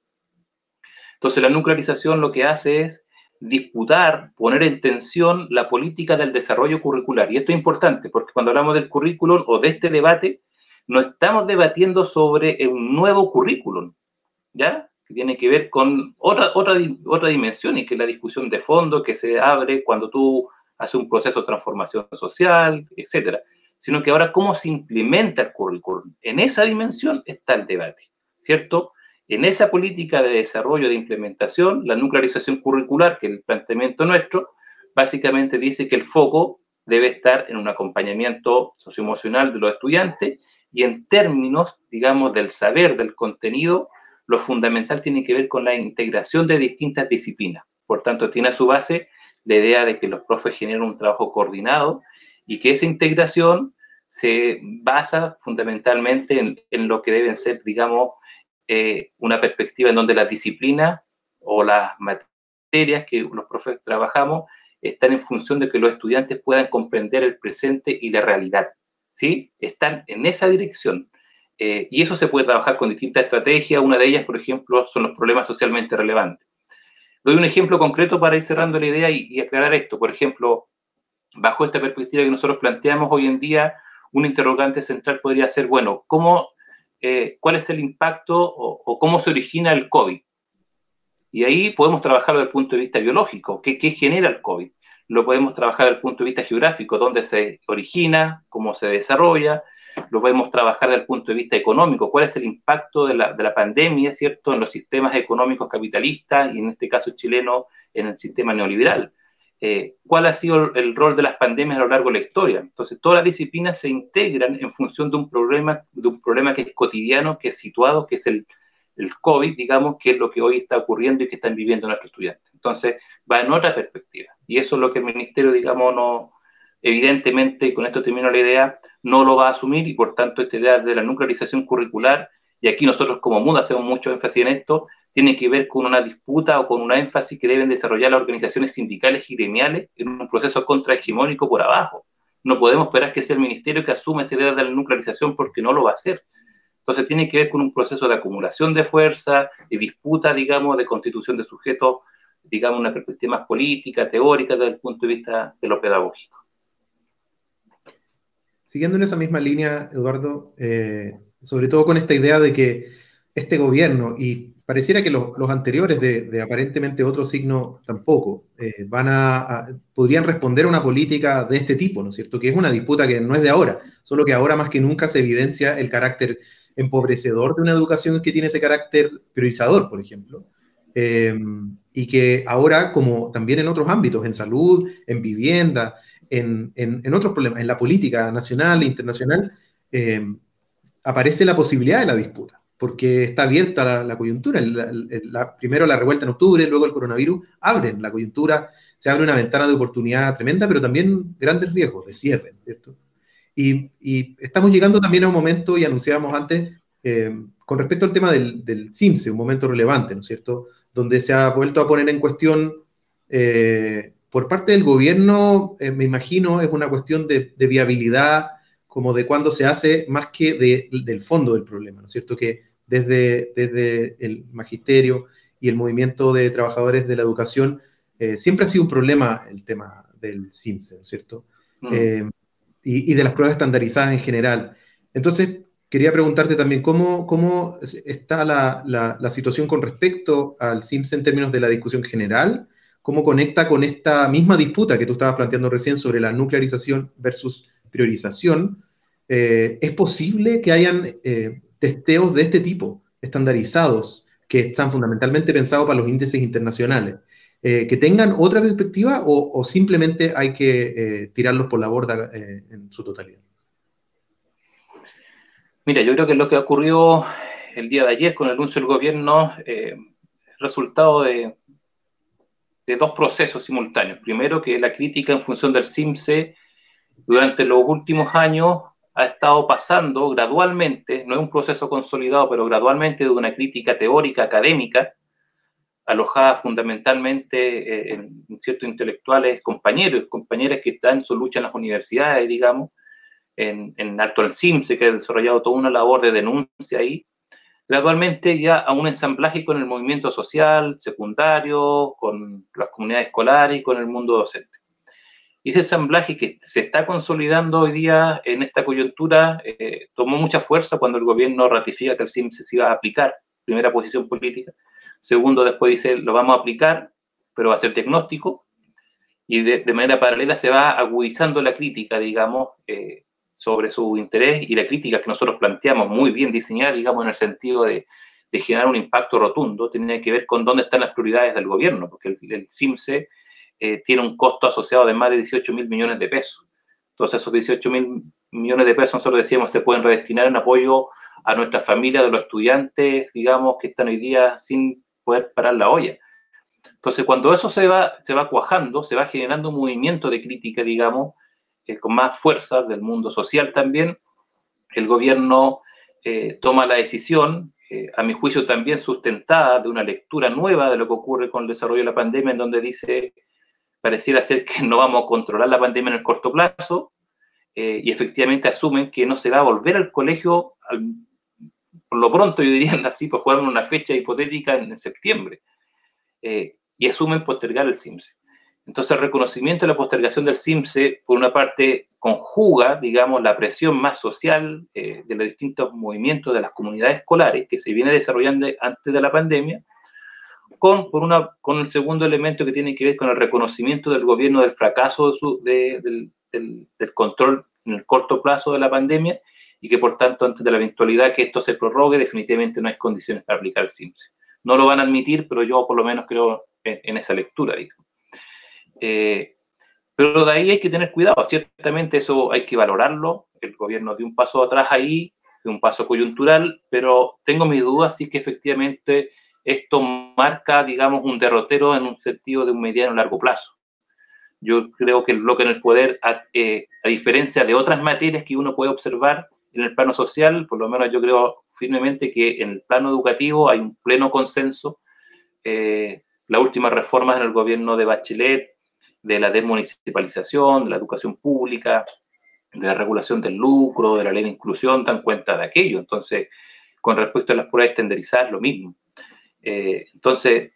B: Entonces, la nuclearización lo que hace es disputar, poner en tensión la política del desarrollo curricular. Y esto es importante porque cuando hablamos del currículum o de este debate, no estamos debatiendo sobre un nuevo currículum, ¿ya? Que tiene que ver con otra, otra, otra dimensión y que es la discusión de fondo que se abre cuando tú haces un proceso de transformación social, etcétera sino que ahora cómo se implementa el currículum. En esa dimensión está el debate, ¿cierto? En esa política de desarrollo de implementación, la nuclearización curricular, que es el planteamiento nuestro, básicamente dice que el foco debe estar en un acompañamiento socioemocional de los estudiantes y en términos, digamos, del saber, del contenido, lo fundamental tiene que ver con la integración de distintas disciplinas. Por tanto, tiene a su base la idea de que los profes generen un trabajo coordinado y que esa integración se basa fundamentalmente en, lo que deben ser, digamos, eh, una perspectiva en donde las disciplinas o las materias que los profesores trabajamos están en función de que los estudiantes puedan comprender el presente y la realidad, ¿sí? Están en esa dirección. Eh, y eso se puede trabajar con distintas estrategias. Una de ellas, por ejemplo, son los problemas socialmente relevantes. Doy un ejemplo concreto para ir cerrando la idea y, y aclarar esto. Por ejemplo, bajo esta perspectiva que nosotros planteamos hoy en día, un interrogante central podría ser, bueno, ¿cómo, eh, ¿cuál es el impacto o, cómo se origina el COVID? Y ahí podemos trabajar desde el punto de vista biológico, ¿qué, ¿qué, genera el COVID? Lo podemos trabajar desde el punto de vista geográfico, dónde se origina, cómo se desarrolla, lo podemos trabajar desde el punto de vista económico, cuál es el impacto de la, de la pandemia, ¿cierto?, en los sistemas económicos capitalistas y en este caso chileno en el sistema neoliberal eh, cuál ha sido el rol de las pandemias a lo largo de la historia. Entonces, todas las disciplinas se integran en función de un problema, de un problema que es cotidiano, que es situado, que es el, el COVID, digamos, que es lo que hoy está ocurriendo y que están viviendo nuestros estudiantes. Entonces, va en otra perspectiva. Y eso es lo que el ministerio, digamos, no, evidentemente, y con esto termino la idea, no lo va a asumir y por tanto esta idea de la nuclearización curricular, y aquí nosotros como MUD hacemos mucho énfasis en esto, tiene que ver con una disputa o con una énfasis que deben desarrollar las organizaciones sindicales y gremiales en un proceso contrahegemónico por abajo. No podemos esperar que sea el ministerio que asuma esta idea de la nuclearización porque no lo va a hacer. Entonces tiene que ver con un proceso de acumulación de fuerza, de disputa, digamos, de constitución de sujetos, digamos, una perspectiva más política, teórica, desde el punto de vista de lo pedagógico.
A: Siguiendo en esa misma línea, Eduardo, eh, sobre todo con esta idea de que este gobierno y pareciera que los, anteriores de, aparentemente otro signo tampoco eh, van a, podrían responder a una política de este tipo, ¿no es cierto? Que es una disputa que no es de ahora, solo que ahora más que nunca se evidencia el carácter empobrecedor de una educación que tiene ese carácter priorizador, por ejemplo. Eh, y que ahora, como también en otros ámbitos, en salud, en vivienda, en, otros problemas, en la política nacional e internacional, eh, aparece la posibilidad de la disputa porque está abierta la, coyuntura. primero la revuelta en octubre, luego el coronavirus, abren la coyuntura, se abre una ventana de oportunidad tremenda, pero también grandes riesgos de cierre, ¿cierto? Y, estamos llegando también a un momento, y anunciábamos antes, eh, con respecto al tema del, del, CIMSE, un momento relevante, ¿no es cierto?, donde se ha vuelto a poner en cuestión, eh, por parte del gobierno, eh, me imagino, es una cuestión de, viabilidad, como de cuándo se hace, más que del fondo del problema, ¿no es cierto?, que desde, desde el magisterio y el movimiento de trabajadores de la educación, eh, siempre ha sido un problema el tema del CIMSE, ¿no es cierto? Mm. Eh, y, de las pruebas estandarizadas en general. Entonces, quería preguntarte también cómo, cómo está la, la, situación con respecto al CIMSE en términos de la discusión general, cómo conecta con esta misma disputa que tú estabas planteando recién sobre la nuclearización versus priorización. Eh, ¿Es posible que hayan testeos de este tipo, estandarizados, que están fundamentalmente pensados para los índices internacionales, eh, que tengan otra perspectiva o, simplemente hay que eh, tirarlos por la borda eh, en su totalidad?
B: Mira, yo creo que lo que ocurrió el día de ayer con el anuncio del gobierno, eh, resultado de, de dos procesos simultáneos. Primero, que la crítica en función del CIMSE durante los últimos años ha estado pasando gradualmente, no es un proceso consolidado, pero gradualmente de una crítica teórica, académica, alojada fundamentalmente eh, en ciertos intelectuales, compañeros, compañeras que están en su lucha en las universidades, digamos, en, en Alto el CIMSE, que ha desarrollado toda una labor de denuncia ahí, gradualmente ya a un ensamblaje con el movimiento social, secundario, con las comunidades escolares y con el mundo docente. Y ese ensamblaje que se está consolidando hoy día en esta coyuntura eh, tomó mucha fuerza cuando el gobierno ratifica que el CIMSE se iba a aplicar, primera posición política. Segundo, después dice, lo vamos a aplicar, pero va a ser diagnóstico. Y de, manera paralela se va agudizando la crítica, digamos, eh, sobre su interés y la crítica que nosotros planteamos muy bien diseñada, digamos, en el sentido de, de, generar un impacto rotundo, tiene que ver con dónde están las prioridades del gobierno, porque el, el CIMSE eh, tiene un costo asociado de más de 18 mil millones de pesos. Entonces, esos 18 mil millones de pesos, nosotros decíamos, se pueden redestinar en apoyo a nuestra familia de los estudiantes, digamos, que están hoy día sin poder parar la olla. Entonces, cuando eso se va, se va cuajando, se va generando un movimiento de crítica, digamos, eh, con más fuerza del mundo social también, el gobierno eh, toma la decisión, a mi juicio también sustentada de una lectura nueva de lo que ocurre con el desarrollo de la pandemia, en donde dice pareciera ser que no vamos a controlar la pandemia en el corto plazo eh, y efectivamente asumen que no se va a volver al colegio por lo pronto, yo diría así, por jugar una fecha hipotética en, septiembre. Eh, y asumen postergar el CIMSE. Entonces, el reconocimiento de la postergación del CIMSE, por una parte, conjuga, digamos, la presión más social eh, de los distintos movimientos de las comunidades escolares que se viene desarrollando antes de la pandemia, con, por una, con el segundo elemento que tiene que ver con el reconocimiento del gobierno del fracaso de del, del, control en el corto plazo de la pandemia y que por tanto antes de la eventualidad que esto se prorrogue definitivamente no hay condiciones para aplicar el CIMSE. No lo van a admitir, pero yo por lo menos creo en, esa lectura. Eh, pero de ahí hay que tener cuidado, ciertamente eso hay que valorarlo, el gobierno dio un paso atrás ahí, de un paso coyuntural, pero tengo mis dudas si que efectivamente esto marca, digamos, un derrotero en un sentido de un mediano largo plazo. Yo creo que el bloque en el poder, eh, a, diferencia de otras materias que uno puede observar en el plano social, por lo menos yo creo firmemente que en el plano educativo hay un pleno consenso. Eh, las últimas reformas en el gobierno de Bachelet, de la desmunicipalización, de la educación pública, de la regulación del lucro, de la ley de inclusión, dan cuenta de aquello. Entonces, con respecto a las pruebas estandarizadas, lo mismo. Eh, entonces,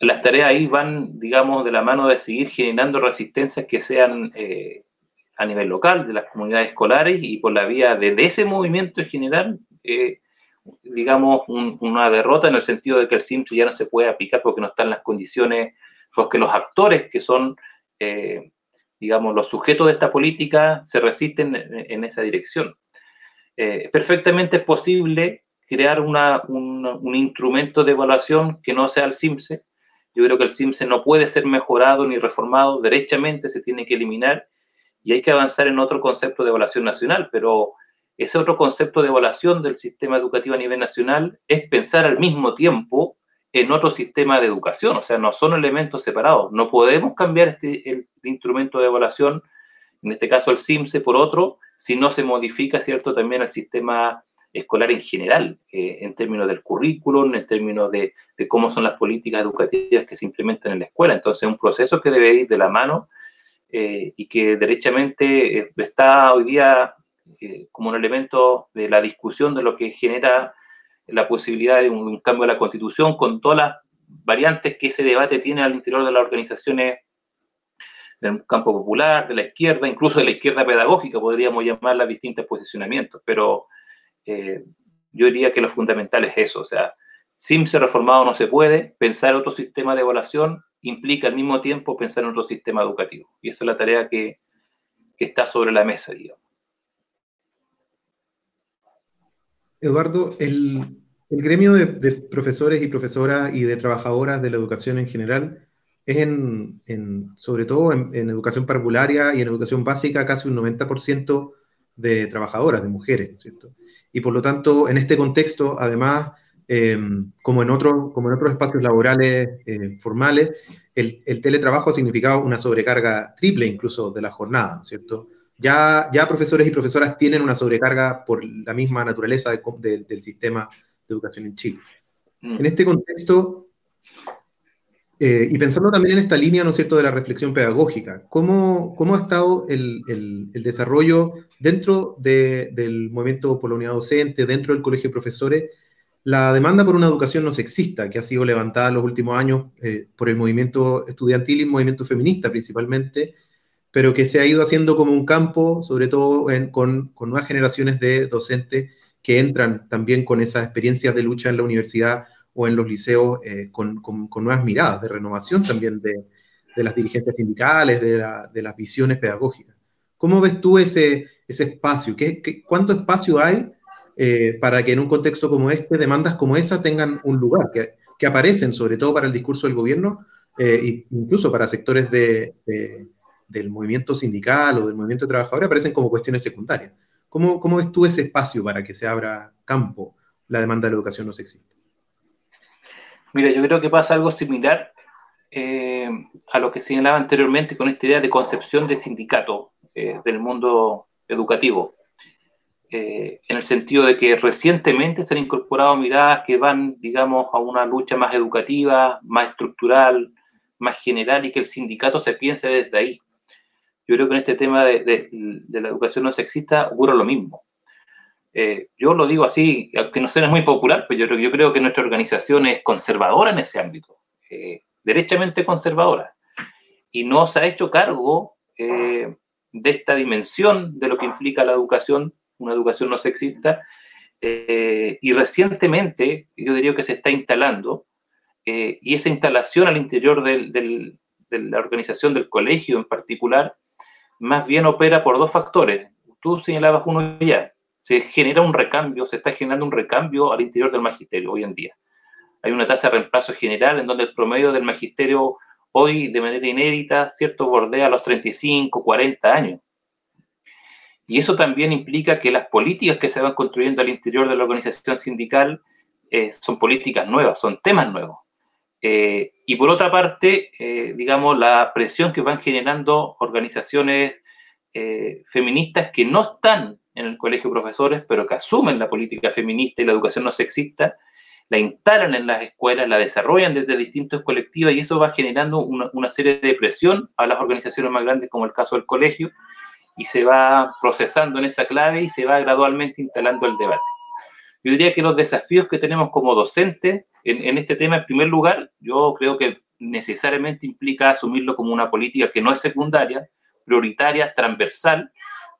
B: las tareas ahí van, digamos, de la mano de seguir generando resistencias que sean eh, a nivel local, de las comunidades escolares y por la vía de, ese movimiento en general, eh, digamos, una derrota en el sentido de que el simple ya no se puede aplicar porque no están las condiciones, porque los actores que son, digamos, los sujetos de esta política se resisten en, en esa dirección. perfectamente es posible crear un, un, instrumento de evaluación que no sea el CIMSE. Yo creo que el CIMSE no puede ser mejorado ni reformado, derechamente se tiene que eliminar y hay que avanzar en otro concepto de evaluación nacional, pero ese otro concepto de evaluación del sistema educativo a nivel nacional es pensar al mismo tiempo en otro sistema de educación, o sea, no son elementos separados. No podemos cambiar este, el instrumento de evaluación, en este caso el CIMSE, por otro, si no se modifica, ¿cierto?, también el sistema escolar en general, eh, en términos del currículum, en términos de, cómo son las políticas educativas que se implementan en la escuela. Entonces, es un proceso que debe ir de la mano eh, y que derechamente eh, está hoy día como un elemento de la discusión de lo que genera la posibilidad de un, cambio de la constitución con todas las variantes que ese debate tiene al interior de las organizaciones del campo popular, de la izquierda, incluso de la izquierda pedagógica, podríamos llamarla distintos posicionamientos, pero eh, yo diría que lo fundamental es eso, o sea, SIMSE reformado no se puede, pensar otro sistema de evaluación implica al mismo tiempo pensar en otro sistema educativo. Y esa es la tarea que, que está sobre la mesa, digamos.
A: Eduardo, el, el gremio de, profesores y profesoras y de trabajadoras de la educación en general es en, en sobre todo en, en, educación parvularia y en educación básica casi un 90% de trabajadoras, de mujeres, ¿cierto? Y por lo tanto, en este contexto, además, eh, como, en otros, como en otros espacios laborales eh, formales, el, teletrabajo ha significado una sobrecarga triple incluso de la jornada, ¿cierto? Ya, ya profesores y profesoras tienen una sobrecarga por la misma naturaleza del sistema de educación en Chile. Mm. En este contexto, eh, y pensando también en esta línea, ¿no es cierto?, de la reflexión pedagógica, ¿cómo, cómo ha estado el, el, desarrollo dentro del movimiento unidad docente, dentro del colegio de profesores, la demanda por una educación no sexista, que ha sido levantada en los últimos años eh, por el movimiento estudiantil y el movimiento feminista principalmente, pero que se ha ido haciendo como un campo, sobre todo con, con nuevas generaciones de docentes que entran también con esas experiencias de lucha en la universidad o en los liceos eh, con, nuevas miradas de renovación también de, las dirigencias sindicales, de, las visiones pedagógicas. ¿Cómo ves tú ese, ese espacio? ¿Qué, cuánto espacio hay eh, para que en un contexto como este demandas como esa tengan un lugar, que, aparecen sobre todo para el discurso del gobierno e incluso para sectores del movimiento sindical o del movimiento de trabajadores aparecen como cuestiones secundarias? ¿Cómo, ¿Cómo ves tú ese espacio para que se abra campo la demanda de la educación no sexista?
B: Mira, yo creo que pasa algo similar eh, a lo que señalaba anteriormente con esta idea de concepción de sindicato eh, del mundo educativo, eh, en el sentido de que recientemente se han incorporado miradas que van, digamos, a una lucha más educativa, más estructural, más general y que el sindicato se piense desde ahí. Yo creo que en este tema de, de la educación no sexista ocurre lo mismo. Eh, yo lo digo así, aunque no sea muy popular, pero yo, yo creo que nuestra organización es conservadora en ese ámbito, eh, derechamente conservadora, y no se ha hecho cargo eh, de esta dimensión de lo que implica la educación, una educación no sexista, y recientemente yo diría que se está instalando, y esa instalación al interior de la organización del colegio en particular, más bien opera por dos factores. Tú señalabas uno ya, se genera un recambio, se está generando un recambio al interior del magisterio hoy en día. Hay una tasa de reemplazo general en donde el promedio del magisterio hoy, de manera inédita, ¿cierto?, bordea los 35, 40 años. Y eso también implica que las políticas que se van construyendo al interior de la organización sindical eh, son políticas nuevas, son temas nuevos. Eh, y por otra parte, eh, digamos, la presión que van generando organizaciones feministas que no están en el colegio de profesores, pero que asumen la política feminista y la educación no sexista, la instalan en las escuelas, la desarrollan desde distintos colectivos y eso va generando una, serie de presión a las organizaciones más grandes, como el caso del colegio, y se va procesando en esa clave y se va gradualmente instalando el debate. Yo diría que los desafíos que tenemos como docentes en, en este tema, en primer lugar, yo creo que necesariamente implica asumirlo como una política que no es secundaria, prioritaria, transversal,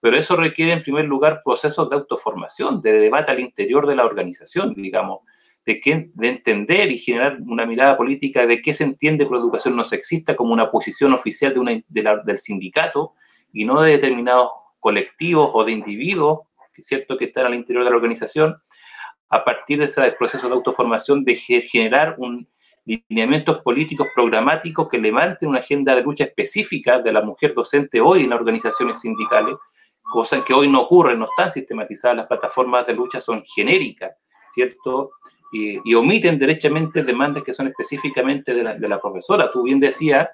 B: pero eso requiere en primer lugar procesos de autoformación, de debate al interior de la organización, digamos, de, que, de entender y generar una mirada política de qué se entiende por educación no sexista como una posición oficial de una, del sindicato y no de determinados colectivos o de individuos, que es cierto que están al interior de la organización, a partir de ese proceso de autoformación, de generar un, lineamientos políticos programáticos que levanten una agenda de lucha específica de la mujer docente hoy en las organizaciones sindicales, cosa que hoy no ocurre, no están sistematizadas, las plataformas de lucha son genéricas, ¿cierto? Y, omiten derechamente demandas que son específicamente de la, de la, profesora. Tú bien decías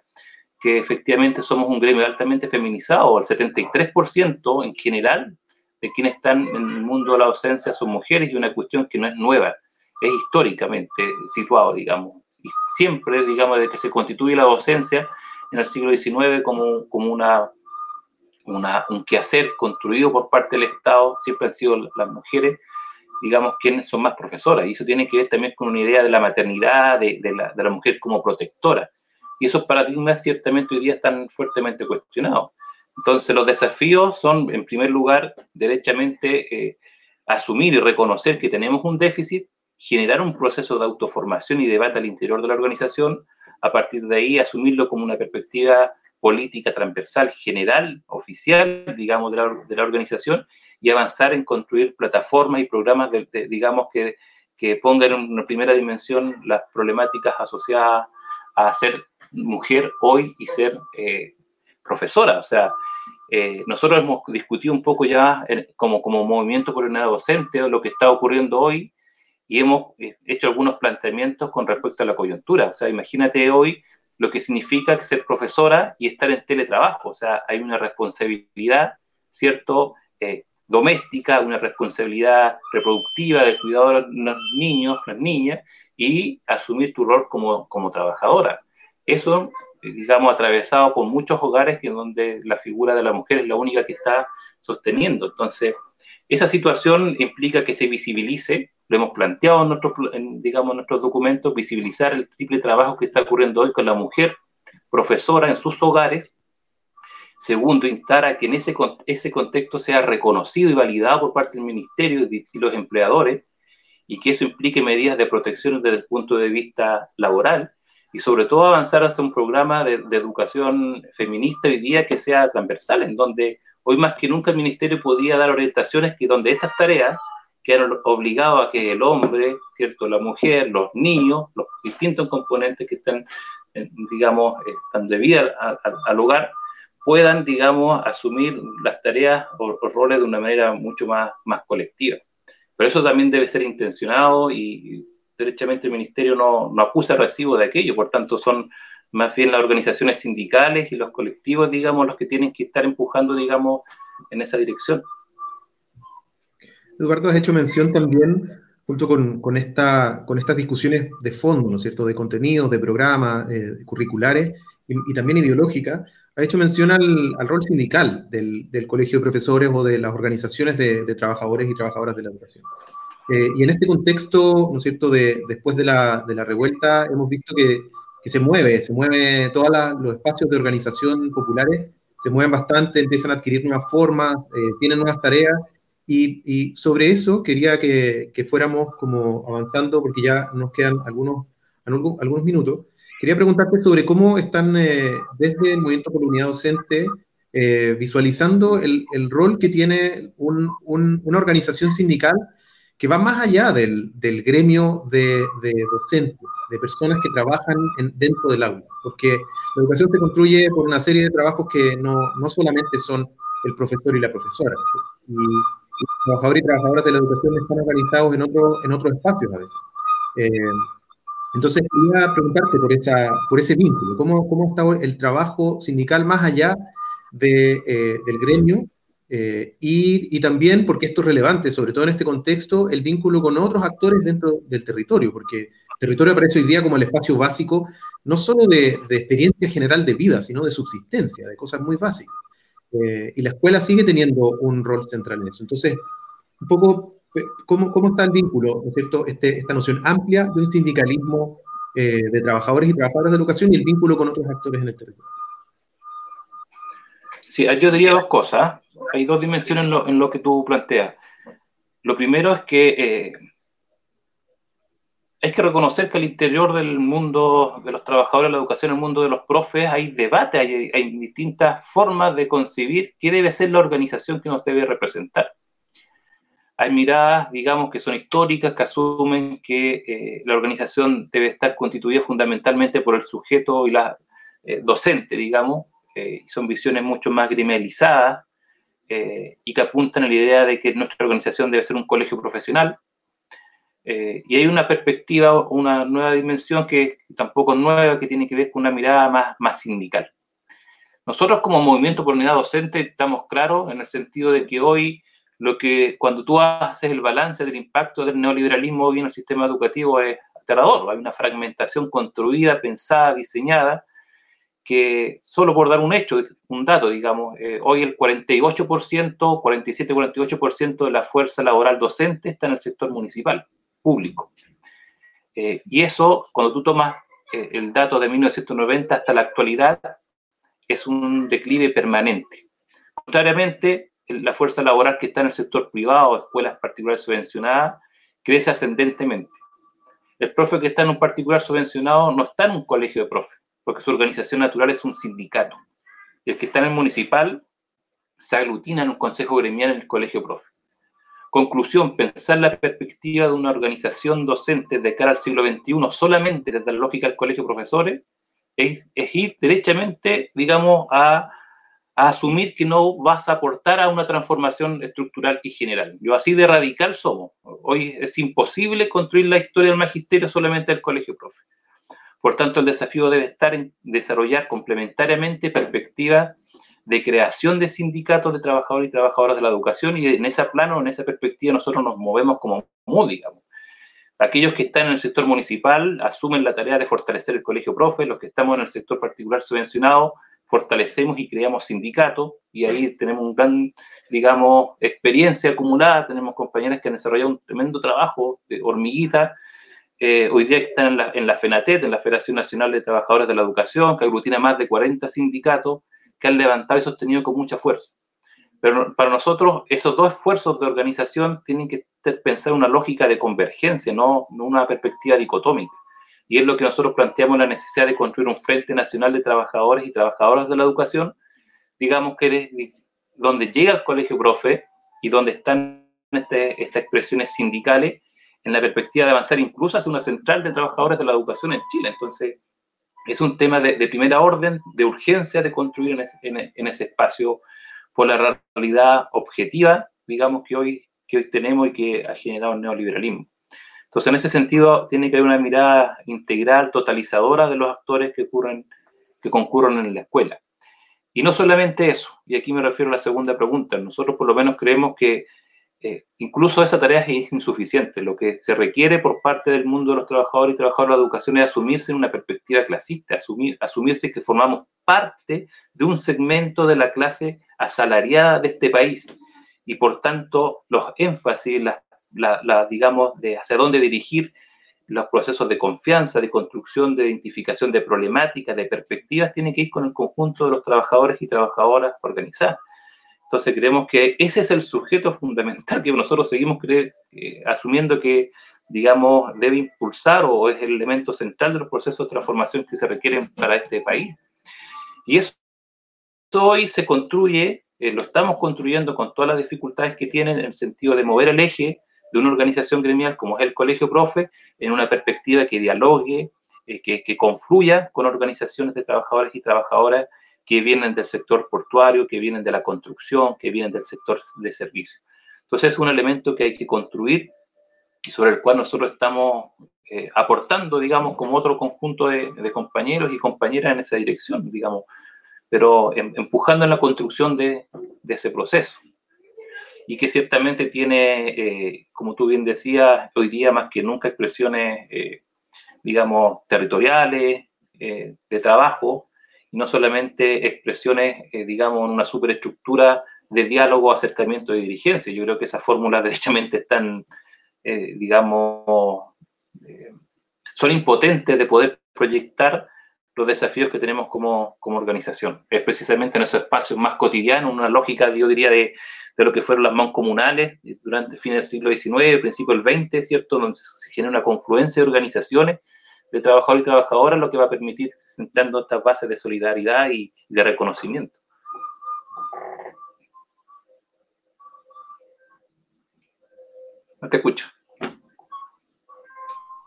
B: que efectivamente somos un gremio altamente feminizado, el 73% en general de quienes están en el mundo de la docencia son mujeres y una cuestión que no es nueva, es históricamente situado, digamos. Y siempre, digamos, desde que se constituye la docencia en el siglo XIX como, como una un quehacer construido por parte del Estado, siempre han sido las mujeres, digamos, quienes son más profesoras. Y eso tiene que ver también con una idea de la maternidad, de, la, de la, mujer como protectora. Y esos paradigmas ciertamente hoy día están fuertemente cuestionados. Entonces, los desafíos son, en primer lugar, derechamente eh, asumir y reconocer que tenemos un déficit, generar un proceso de autoformación y debate al interior de la organización, a partir de ahí asumirlo como una perspectiva política transversal general, oficial, digamos, de la, organización y avanzar en construir plataformas y programas, de, digamos, que, que, pongan en una primera dimensión las problemáticas asociadas a ser mujer hoy y ser eh, profesora. O sea, eh, nosotros hemos discutido un poco ya como, como movimiento por una docente lo que está ocurriendo hoy y hemos eh, hecho algunos planteamientos con respecto a la coyuntura. O sea, imagínate hoy lo que significa ser profesora y estar en teletrabajo. O sea, hay una responsabilidad, ¿cierto? Eh, doméstica, una responsabilidad reproductiva de cuidado de los niños, las niñas, y asumir tu rol como, como trabajadora. Eso digamos, atravesado por muchos hogares en donde la figura de la mujer es la única que está sosteniendo. Entonces, esa situación implica que se visibilice, lo hemos planteado en nuestros, digamos, nuestros documentos, visibilizar el triple trabajo que está ocurriendo hoy con la mujer profesora en sus hogares. Segundo, instar a que en ese, ese contexto sea reconocido y validado por parte del ministerio y los empleadores y que eso implique medidas de protección desde el punto de vista laboral y sobre todo avanzar hacia un programa de, educación feminista hoy día que sea transversal, en donde hoy más que nunca el ministerio podía dar orientaciones que donde estas tareas quedan obligados a que el hombre, cierto, la mujer, los niños, los distintos componentes que están, digamos, están de vida al hogar, puedan, digamos, asumir las tareas o, o, roles de una manera mucho más, más colectiva. Pero eso también debe ser intencionado y derechamente el ministerio no, no acusa recibo de aquello, por tanto son más bien las organizaciones sindicales y los colectivos, digamos, los que tienen que estar empujando, digamos, en esa dirección.
A: Eduardo, has hecho mención también, junto con, con, esta, con estas discusiones de fondo, ¿no es cierto?, de contenidos, de programas eh, curriculares y, también ideológica, ha hecho mención al, rol sindical del, del, colegio de profesores o de las organizaciones de, de trabajadores y trabajadoras de la educación. Eh, y en este contexto, ¿no cierto?, de, después de la, de la, revuelta, hemos visto que, que, se mueve, se mueve, todos los espacios de organización populares se mueven bastante, empiezan a adquirir nuevas formas, eh, tienen nuevas tareas, y, y sobre eso quería que, que, fuéramos como avanzando, porque ya nos quedan algunos, algunos minutos. Quería preguntarte sobre cómo están eh, desde el Movimiento por Unidad Docente visualizando el, el, rol que tiene un, un, una organización sindical que va más allá del, del gremio de, de, docentes, de personas que trabajan dentro del aula, porque la educación se construye por una serie de trabajos que no, no solamente son el profesor y la profesora, y, trabajadores y trabajadoras de la educación están organizados en, otro, en otros espacios a veces. Eh, entonces, quería preguntarte por, esa, por ese vínculo, ¿cómo, cómo está el trabajo sindical más allá de, eh, del gremio eh, y, y, también, porque esto es relevante, sobre todo en este contexto, el vínculo con otros actores dentro del territorio, porque territorio aparece hoy día como el espacio básico, no solo de, de experiencia general de vida, sino de subsistencia, de cosas muy básicas. Eh, y la escuela sigue teniendo un rol central en eso. Entonces, un poco, ¿cómo, cómo está el vínculo, ¿no es? Este, esta noción amplia de un sindicalismo eh, de trabajadores y trabajadoras de educación y el vínculo con otros actores en el territorio.
B: Sí, yo diría dos cosas hay dos dimensiones en lo, en lo, que tú planteas. Lo primero es que eh, hay que reconocer que al interior del mundo de los trabajadores de la educación, el mundo de los profes, hay debate, hay, distintas formas de concebir qué debe ser la organización que nos debe representar. Hay miradas, digamos, que son históricas, que asumen que eh, la organización debe estar constituida fundamentalmente por el sujeto y la eh, docente, digamos, eh, son visiones mucho más gremializadas, eh, y que apuntan a la idea de que nuestra organización debe ser un colegio profesional. Eh, y hay una perspectiva, una nueva dimensión que tampoco es nueva, que tiene que ver con una mirada más, más sindical. Nosotros como movimiento por unidad docente estamos claros en el sentido de que hoy lo que cuando tú haces el balance del impacto del neoliberalismo hoy en el sistema educativo es aterrador. Hay una fragmentación construida, pensada, diseñada, que solo por dar un hecho, un dato, digamos, eh, hoy el 48%, 47-48% de la fuerza laboral docente está en el sector municipal, público. Eh, y eso, cuando tú tomas eh, el dato de 1990 hasta la actualidad, es un declive permanente. Contrariamente, la fuerza laboral que está en el sector privado, escuelas particulares subvencionadas, crece ascendentemente. El profe que está en un particular subvencionado no está en un colegio de profes porque su organización natural es un sindicato. El que está en el municipal se aglutina en un consejo gremial en el colegio profe. Conclusión, pensar la perspectiva de una organización docente de cara al siglo XXI solamente desde la lógica del colegio de profesores es, es ir derechamente, digamos, a, asumir que no vas a aportar a una transformación estructural y general. Yo así de radical somos. Hoy es imposible construir la historia del magisterio solamente del colegio profe. Por tanto, el desafío debe estar en desarrollar complementariamente perspectivas de creación de sindicatos de trabajadores y trabajadoras de la educación y en ese plano, en esa perspectiva, nosotros nos movemos como MUD, digamos. Aquellos que están en el sector municipal asumen la tarea de fortalecer el colegio profe, los que estamos en el sector particular subvencionado fortalecemos y creamos sindicatos y ahí tenemos un gran, digamos, experiencia acumulada, tenemos compañeras que han desarrollado un tremendo trabajo de hormiguita, eh, hoy día están en la, en la FENATET, en la Federación Nacional de Trabajadores de la Educación, que aglutina más de 40 sindicatos que han levantado y sostenido con mucha fuerza. Pero para nosotros esos dos esfuerzos de organización tienen que pensar una lógica de convergencia, no, una perspectiva dicotómica. Y es lo que nosotros planteamos la necesidad de construir un Frente Nacional de Trabajadores y Trabajadoras de la Educación, digamos que es donde llega el colegio profe y donde están este, estas expresiones sindicales en la perspectiva de avanzar incluso hacia una central de trabajadores de la educación en Chile. Entonces, es un tema de, primera orden, de urgencia de construir en ese espacio por la realidad objetiva, digamos, que hoy, que hoy tenemos y que ha generado el neoliberalismo. Entonces, en ese sentido, tiene que haber una mirada integral, totalizadora de los actores que, ocurren, que concurren en la escuela. Y no solamente eso, y aquí me refiero a la segunda pregunta, nosotros por lo menos creemos que eh, incluso esa tarea es insuficiente. Lo que se requiere por parte del mundo de los trabajadores y trabajadoras de la educación es asumirse en una perspectiva clasista, asumir, asumirse que formamos parte de un segmento de la clase asalariada de este país y por tanto los énfasis, la, digamos, de hacia dónde dirigir los procesos de confianza, de construcción, de identificación de problemáticas, de perspectivas, tienen que ir con el conjunto de los trabajadores y trabajadoras organizadas. Entonces creemos que ese es el sujeto fundamental que nosotros seguimos eh, asumiendo que, digamos, debe impulsar o es el elemento central de los procesos de transformación que se requieren para este país. Y eso hoy se construye, eh, lo estamos construyendo con todas las dificultades que tienen en el sentido de mover el eje de una organización gremial como es el Colegio Profe en una perspectiva que dialogue, eh, que, que confluya con organizaciones de trabajadores y trabajadoras que vienen del sector portuario, que vienen de la construcción, que vienen del sector de servicio. Entonces es un elemento que hay que construir y sobre el cual nosotros estamos eh, aportando, digamos, como otro conjunto de, compañeros y compañeras en esa dirección, digamos, pero em, empujando en la construcción de, ese proceso. Y que ciertamente tiene, eh, como tú bien decías, hoy día más que nunca expresiones, eh, digamos, territoriales, de trabajo, no solamente expresiones, eh, digamos, en una superestructura de diálogo, acercamiento y dirigencia. Yo creo que esas fórmulas derechamente están, eh, digamos, eh, son impotentes de poder proyectar los desafíos que tenemos como, como, organización. Es precisamente en esos espacios más cotidianos, una lógica, yo diría, de, de lo que fueron las mancomunales durante el fin del siglo XIX, principio del XX, ¿cierto? Donde se genera una confluencia de organizaciones de trabajadores y trabajadoras, lo que va a permitir sentando estas bases de solidaridad y de reconocimiento. No te escucho.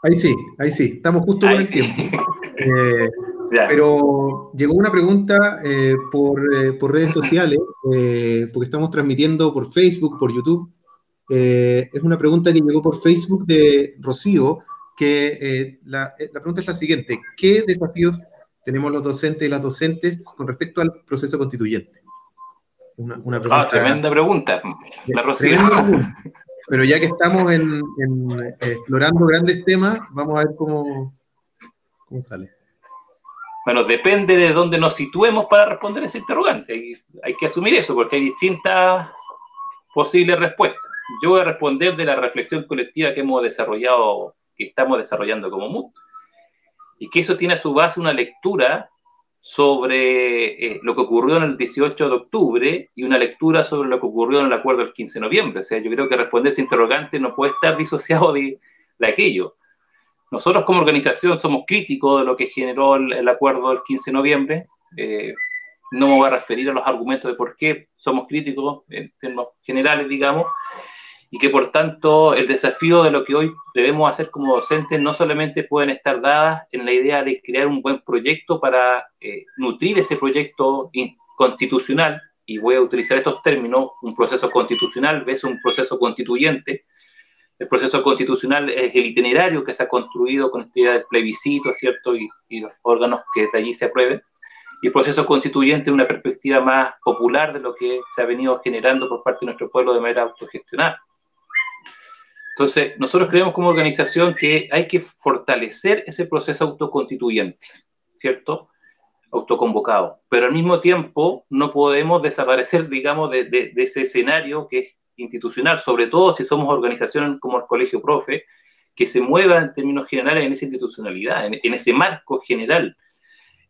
A: Ahí sí, ahí sí, estamos justo con el tiempo. Eh, pero llegó una pregunta eh, por, eh, por, redes sociales, porque estamos transmitiendo por Facebook, por YouTube. es una pregunta que llegó por Facebook de Rocío, que eh, eh, la, pregunta es la siguiente. ¿Qué desafíos tenemos los docentes y las docentes con respecto al proceso constituyente?
B: Una, una ah, pregunta, ah, tremenda pregunta. La
A: Pero ya que estamos en, explorando grandes temas, vamos a ver cómo, cómo sale.
B: Bueno, depende de dónde nos situemos para responder ese interrogante. Hay, hay que asumir eso, porque hay distintas posibles respuestas. Yo voy a responder de la reflexión colectiva que hemos desarrollado que estamos desarrollando como MUD. Y que eso tiene a su base una lectura sobre eh, lo que ocurrió en el 18 de octubre y una lectura sobre lo que ocurrió en el acuerdo del 15 de noviembre. O sea, yo creo que responder ese interrogante no puede estar disociado de, de aquello. Nosotros como organización somos críticos de lo que generó el, acuerdo del 15 de noviembre. Eh, no me voy a referir a los argumentos de por qué somos críticos en términos generales, digamos, y que por tanto el desafío de lo que hoy debemos hacer como docentes no solamente pueden estar dadas en la idea de crear un buen proyecto para eh, nutrir ese proyecto constitucional, y voy a utilizar estos términos, un proceso constitucional ves un proceso constituyente. El proceso constitucional es el itinerario que se ha construido con esta idea del plebiscito, ¿cierto? Y, y los órganos que de allí se aprueben. Y el proceso constituyente es una perspectiva más popular de lo que se ha venido generando por parte de nuestro pueblo de manera autogestionada. Entonces, nosotros creemos como organización que hay que fortalecer ese proceso autoconstituyente, ¿cierto? Autoconvocado. Pero al mismo tiempo no podemos desaparecer, digamos, de, ese escenario que es institucional, sobre todo si somos organizaciones como el Colegio Profe, que se mueva en términos generales en esa institucionalidad, en, ese marco general.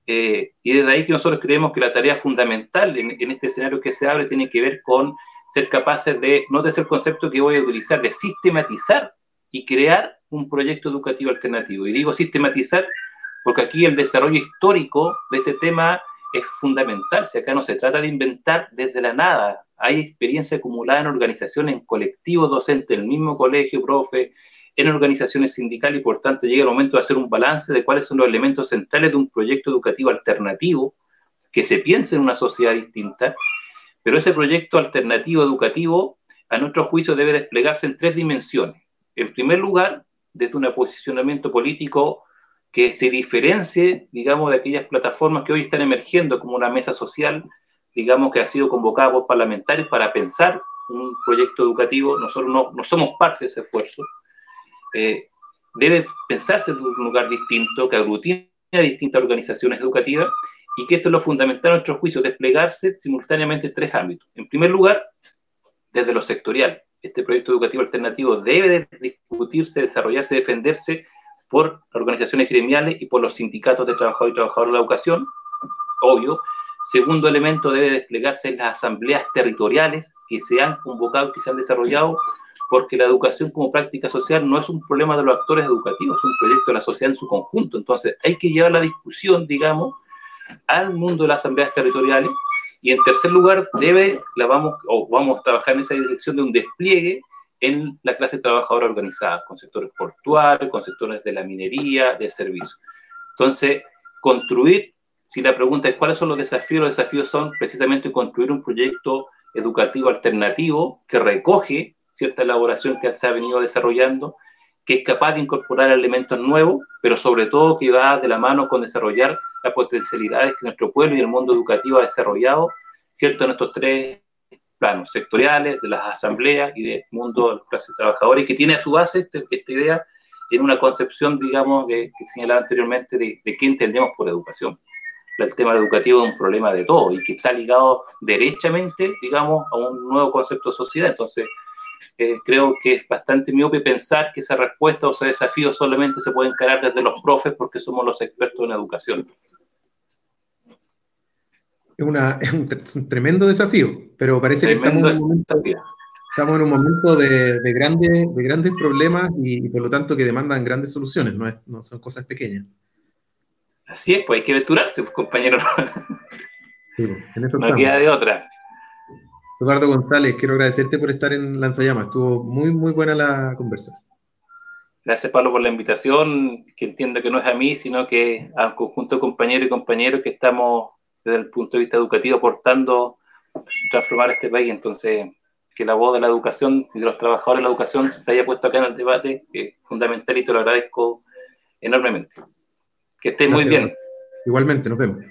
B: Eh, y desde ahí que nosotros creemos que la tarea fundamental en, en este escenario que se abre tiene que ver con ser capaces de, no ser el concepto que voy a utilizar, de sistematizar y crear un proyecto educativo alternativo. Y digo sistematizar porque aquí el desarrollo histórico de este tema es fundamental. Si acá no se trata de inventar desde la nada, hay experiencia acumulada en organizaciones, en colectivos docentes, en el mismo colegio, profe, en organizaciones sindicales y por tanto llega el momento de hacer un balance de cuáles son los elementos centrales de un proyecto educativo alternativo que se piense en una sociedad distinta pero ese proyecto alternativo educativo, a nuestro juicio, debe desplegarse en tres dimensiones. En primer lugar, desde un posicionamiento político que se diferencie, digamos, de aquellas plataformas que hoy están emergiendo como una mesa social, digamos, que ha sido convocada por parlamentarios para pensar un proyecto educativo. Nosotros no, no somos parte de ese esfuerzo. Eh, debe pensarse desde un lugar distinto, que aglutine a distintas organizaciones educativas y que esto es lo fundamental a nuestro juicio, desplegarse simultáneamente en tres ámbitos. En primer lugar, desde lo sectorial. Este proyecto educativo alternativo debe de discutirse, desarrollarse, defenderse por organizaciones gremiales y por los sindicatos de trabajadores y trabajadoras de la educación, obvio. Segundo elemento, debe desplegarse en las asambleas territoriales que se han convocado, que se han desarrollado, porque la educación como práctica social no es un problema de los actores educativos, es un proyecto de la sociedad en su conjunto. Entonces, hay que llevar la discusión, digamos, al mundo de las asambleas territoriales. Y en tercer lugar, debe, la vamos, o vamos a trabajar en esa dirección de un despliegue en la clase trabajadora organizada, con sectores portuarios, con sectores de la minería, de servicios. Entonces, construir, si la pregunta es cuáles son los desafíos, los desafíos son precisamente construir un proyecto educativo alternativo que recoge cierta elaboración que se ha venido desarrollando, que es capaz de incorporar elementos nuevos, pero sobre todo que va de la mano con desarrollar las potencialidades que nuestro pueblo y el mundo educativo ha desarrollado, ¿cierto? En estos tres planos sectoriales, de las asambleas y del mundo de las clases trabajadoras, y que tiene a su base este, esta idea en una concepción, digamos, que señalaba anteriormente, de, de qué entendemos por educación. El tema educativo es un problema de todo y que está ligado derechamente, digamos, a un nuevo concepto de sociedad. Entonces, eh, creo que es bastante miope pensar que esa respuesta o ese desafío solamente se puede encarar desde los profes porque somos los expertos en educación.
A: Es, una, es un, tremendo desafío, pero parece que estamos en un momento, estamos en un momento de, de, grandes, de grandes problemas y, y, por lo tanto que demandan grandes soluciones, no, es, no son cosas pequeñas.
B: Así es, pues hay que aventurarse, pues, compañero. Sí, no queda de otra.
A: Eduardo González, quiero agradecerte por estar en Lanzallamas. Estuvo muy, muy buena la conversa.
B: Gracias, Pablo, por la invitación, que entiendo que no es a mí, sino que al conjunto de compañeros y compañeros que estamos desde el punto de vista educativo aportando transformar este país. Entonces, que la voz de la educación y de los trabajadores de la educación se haya puesto acá en el debate, que es fundamental y te lo agradezco enormemente. Que estés muy bien.
A: Igualmente, nos vemos.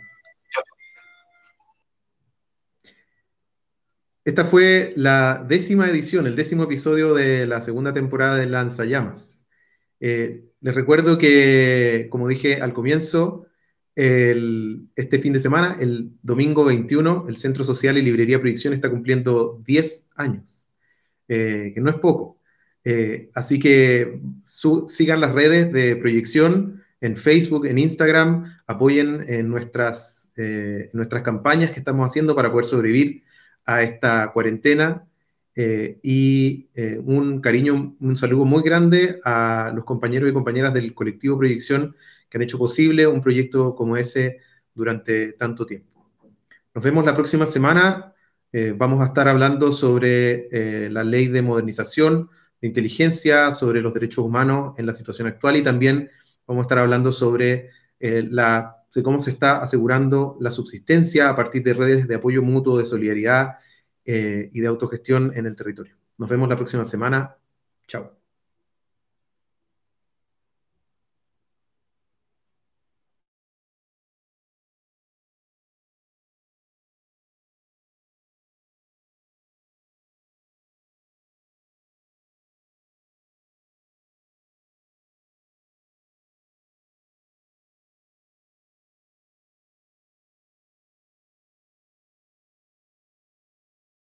A: Esta fue la décima edición, el décimo episodio de la segunda temporada de Lanzallamas. Eh, les recuerdo que, como dije al comienzo, este fin de semana, el domingo 21, el Centro Social y Librería Proyección está cumpliendo 10 años, eh, que no es poco. Eh, así que sigan las redes de proyección en Facebook, en Instagram, apoyen en nuestras, en nuestras campañas que estamos haciendo para poder sobrevivir a esta cuarentena eh, y eh, un cariño, un saludo muy grande a los compañeros y compañeras del colectivo Proyección que han hecho posible un proyecto como ese durante tanto tiempo. Nos vemos la próxima semana. Eh, vamos a estar hablando sobre la ley de modernización de inteligencia, sobre los derechos humanos en la situación actual y también vamos a estar hablando sobre la de cómo se está asegurando la subsistencia a partir de redes de apoyo mutuo, de solidaridad eh, y de autogestión en el territorio. Nos vemos la próxima semana. Chao.